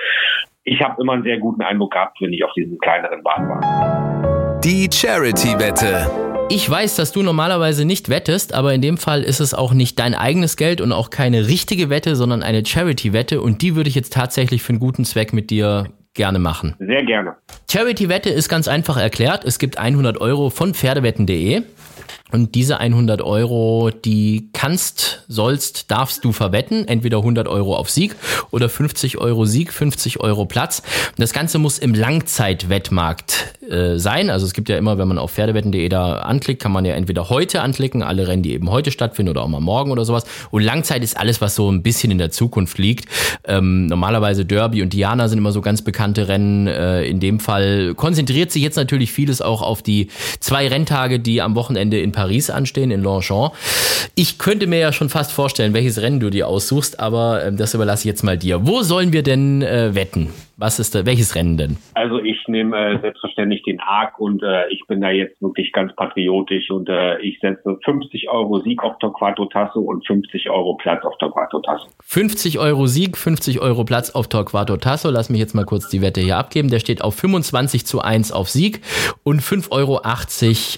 ich habe immer einen sehr guten Eindruck gehabt, wenn ich auf diesen kleineren Bahnen war. Die Charity-Wette. Ich weiß, dass du normalerweise nicht wettest, aber in dem Fall ist es auch nicht dein eigenes Geld und auch keine richtige Wette, sondern eine Charity-Wette und die würde ich jetzt tatsächlich für einen guten Zweck mit dir gerne machen. Sehr gerne. Charity-Wette ist ganz einfach erklärt. Es gibt 100 Euro von Pferdewetten.de. Und diese 100 Euro, die kannst, sollst, darfst du verwetten. Entweder 100 Euro auf Sieg oder 50 Euro Sieg, 50 Euro Platz. Und das Ganze muss im Langzeitwettmarkt äh, sein. Also es gibt ja immer, wenn man auf Pferdewetten.de da anklickt, kann man ja entweder heute anklicken, alle Rennen, die eben heute stattfinden oder auch mal morgen oder sowas. Und Langzeit ist alles, was so ein bisschen in der Zukunft liegt. Ähm, normalerweise Derby und Diana sind immer so ganz bekannte Rennen. Äh, in dem Fall konzentriert sich jetzt natürlich vieles auch auf die zwei Renntage, die am Wochenende in Paris anstehen, in Longchamp. Ich könnte mir ja schon fast vorstellen, welches Rennen du dir aussuchst, aber äh, das überlasse ich jetzt mal dir. Wo sollen wir denn äh, wetten? Was ist da, welches Rennen denn? Also ich nehme äh, selbstverständlich den ARC und äh, ich bin da jetzt wirklich ganz patriotisch und äh, ich setze 50 Euro Sieg auf Torquato Tasso und 50 Euro Platz auf Torquato Tasso. 50 Euro Sieg, 50 Euro Platz auf Torquato Tasso. Lass mich jetzt mal kurz die Wette hier abgeben. Der steht auf 25 zu 1 auf Sieg und 5,80 Euro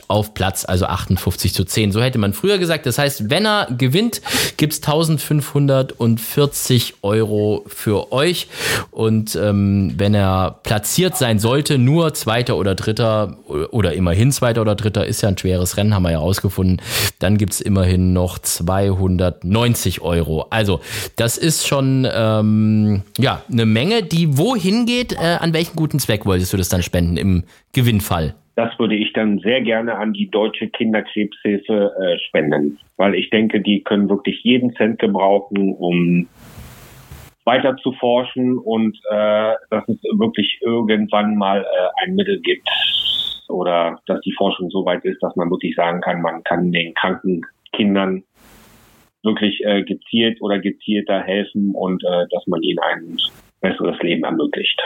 auf Platz, also 58 zu 10. So hätte man früher gesagt. Das heißt, wenn er gewinnt, gibt's 1540 Euro für euch und ähm, ähm, wenn er platziert sein sollte, nur Zweiter oder Dritter oder immerhin Zweiter oder Dritter, ist ja ein schweres Rennen, haben wir ja rausgefunden, dann gibt es immerhin noch 290 Euro. Also das ist schon ähm, ja eine Menge, die wohin geht. Äh, an welchen guten Zweck wolltest du das dann spenden im Gewinnfall? Das würde ich dann sehr gerne an die Deutsche Kinderkrebshilfe äh, spenden, weil ich denke, die können wirklich jeden Cent gebrauchen, um weiter zu forschen und äh, dass es wirklich irgendwann mal äh, ein Mittel gibt oder dass die Forschung so weit ist, dass man wirklich sagen kann, man kann den kranken Kindern wirklich äh, gezielt oder gezielter helfen und äh, dass man ihnen ein besseres Leben ermöglicht.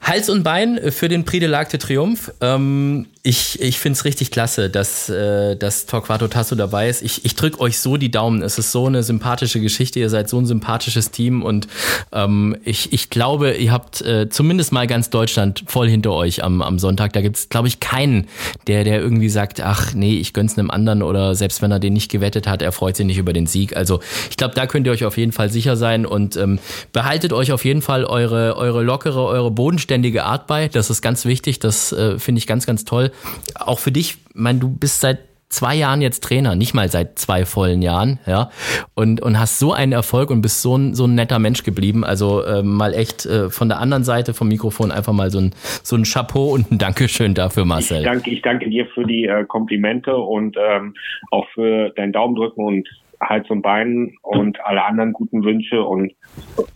Hals und Bein für den Prix de l'Arc de Triomphe. Ähm, ich ich finde es richtig klasse, dass, äh, dass Torquato Tasso dabei ist. Ich, ich drücke euch so die Daumen. Es ist so eine sympathische Geschichte. Ihr seid so ein sympathisches Team und ähm, ich, ich glaube, ihr habt äh, zumindest mal ganz Deutschland voll hinter euch am, am Sonntag. Da gibt es, glaube ich, keinen, der, der irgendwie sagt, ach nee, ich gönn's einem anderen oder selbst wenn er den nicht gewettet hat, er freut sich nicht über den Sieg. Also ich glaube, da könnt ihr euch auf jeden Fall sicher sein und ähm, behaltet euch auf jeden Fall eure, eure lockere, eure bodenständige Art bei. Das ist ganz wichtig. Das äh, finde ich ganz, ganz toll. Auch für dich, ich meine, du bist seit zwei Jahren jetzt Trainer, nicht mal seit zwei vollen Jahren, ja, und, und hast so einen Erfolg und bist so ein, so ein netter Mensch geblieben. Also äh, mal echt äh, von der anderen Seite vom Mikrofon einfach mal so ein, so ein Chapeau und ein Dankeschön dafür, Marcel. Ich danke, ich danke dir für die äh, Komplimente und ähm, auch für dein Daumendrücken und Hals und Bein und alle anderen guten Wünsche und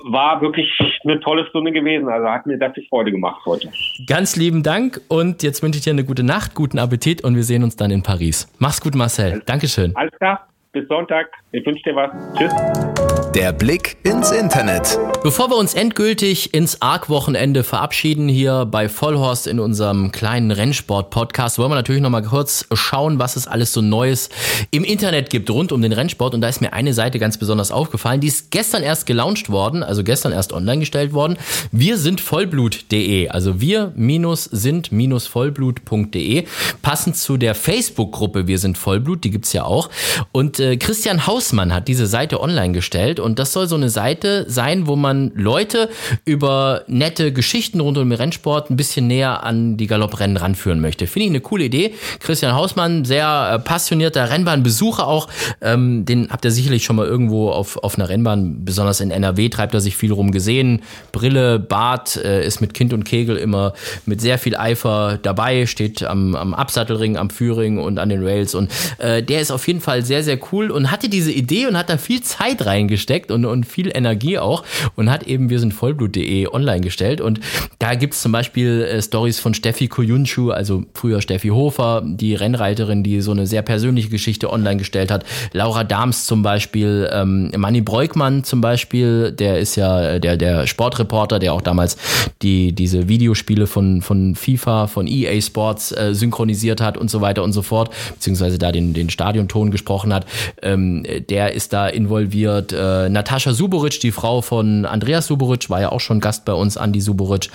war wirklich eine tolle Stunde gewesen. Also hat mir das Freude gemacht heute. Ganz lieben Dank und jetzt wünsche ich dir eine gute Nacht, guten Appetit und wir sehen uns dann in Paris. Mach's gut, Marcel. Dankeschön. Alles klar. Bis Sonntag. Ich wünsche dir was. Tschüss. Der Blick ins Internet. Bevor wir uns endgültig ins Arc-Wochenende verabschieden hier bei Vollhorst in unserem kleinen Rennsport-Podcast, wollen wir natürlich noch mal kurz schauen, was es alles so Neues im Internet gibt rund um den Rennsport. Und da ist mir eine Seite ganz besonders aufgefallen. Die ist gestern erst gelauncht worden, also gestern erst online gestellt worden. Wir sind Vollblut.de, also wir sind vollblut.de, passend zu der Facebook-Gruppe Wir sind Vollblut, die gibt's ja auch. Und äh, Christian Hausmann hat diese Seite online gestellt und das soll so eine Seite sein, wo man Leute über nette Geschichten rund um den Rennsport ein bisschen näher an die Galopprennen ranführen möchte. Finde ich eine coole Idee. Christian Hausmann, sehr äh, passionierter Rennbahnbesucher auch. Ähm, den habt ihr sicherlich schon mal irgendwo auf, auf einer Rennbahn, besonders in NRW treibt er sich viel rum gesehen. Brille, Bart, äh, ist mit Kind und Kegel immer mit sehr viel Eifer dabei, steht am, am Absattelring, am Führing und an den Rails und äh, der ist auf jeden Fall sehr, sehr cool und hatte diese Idee und hat da viel Zeit reingesteckt und, und viel Energie auch und hat eben wir sind vollblut.de online gestellt und da gibt's zum Beispiel äh, Stories von Steffi Koyunschu, also früher Steffi Hofer, die Rennreiterin, die so eine sehr persönliche Geschichte online gestellt hat. Laura Dahms zum Beispiel, ähm, Manny Breukmann zum Beispiel, der ist ja der, der Sportreporter, der auch damals die, diese Videospiele von, von FIFA, von EA Sports äh, synchronisiert hat und so weiter und so fort, beziehungsweise da den, den Stadionton gesprochen hat. Ähm, der ist da involviert. Äh, Natascha Suboric, die Frau von Andreas Suboric, war ja auch schon Gast bei uns, Andi Suboric,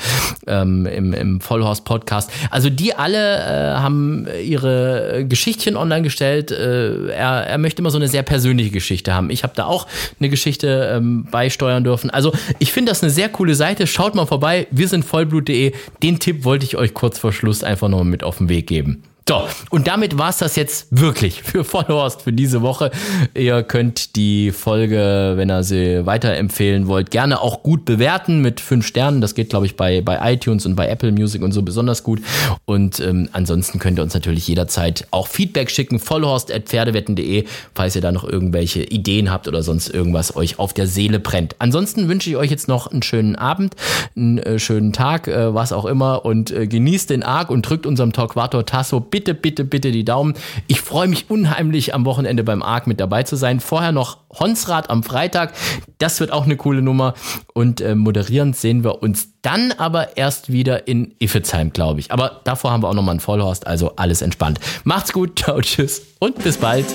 ähm, im, im Vollhorst-Podcast. Also die alle äh, haben ihre Geschichtchen online gestellt. Äh, er, er möchte immer so eine sehr persönliche Geschichte haben. Ich habe da auch eine Geschichte ähm, beisteuern dürfen. Also ich finde das eine sehr coole Seite. Schaut mal vorbei. Wir sind vollblut.de. Den Tipp wollte ich euch kurz vor Schluss einfach noch mit auf den Weg geben. So, und damit war's das jetzt wirklich für Vollhorst für diese Woche. Ihr könnt die Folge, wenn ihr sie weiterempfehlen wollt, gerne auch gut bewerten mit fünf Sternen. Das geht, glaube ich, bei, bei iTunes und bei Apple Music und so besonders gut. Und ähm, ansonsten könnt ihr uns natürlich jederzeit auch Feedback schicken, vollhorst.pferdewetten.de, falls ihr da noch irgendwelche Ideen habt oder sonst irgendwas euch auf der Seele brennt. Ansonsten wünsche ich euch jetzt noch einen schönen Abend, einen äh, schönen Tag, äh, was auch immer und äh, genießt den Arc und drückt unserem Torquator Tasso bitte bitte, bitte, bitte die Daumen. Ich freue mich unheimlich am Wochenende beim ARC mit dabei zu sein. Vorher noch Honsrad am Freitag. Das wird auch eine coole Nummer. Und äh, moderierend sehen wir uns dann aber erst wieder in Iffezheim, glaube ich. Aber davor haben wir auch nochmal einen Vollhorst, also alles entspannt. Macht's gut, [laughs] ciao, tschüss und bis bald.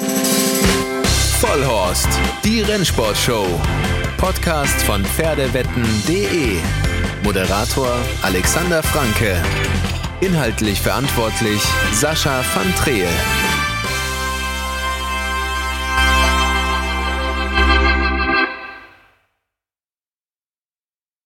Vollhorst, die Rennsportshow. Podcast von Pferdewetten.de. Moderator Alexander Franke. Inhaltlich verantwortlich Sascha van Treel.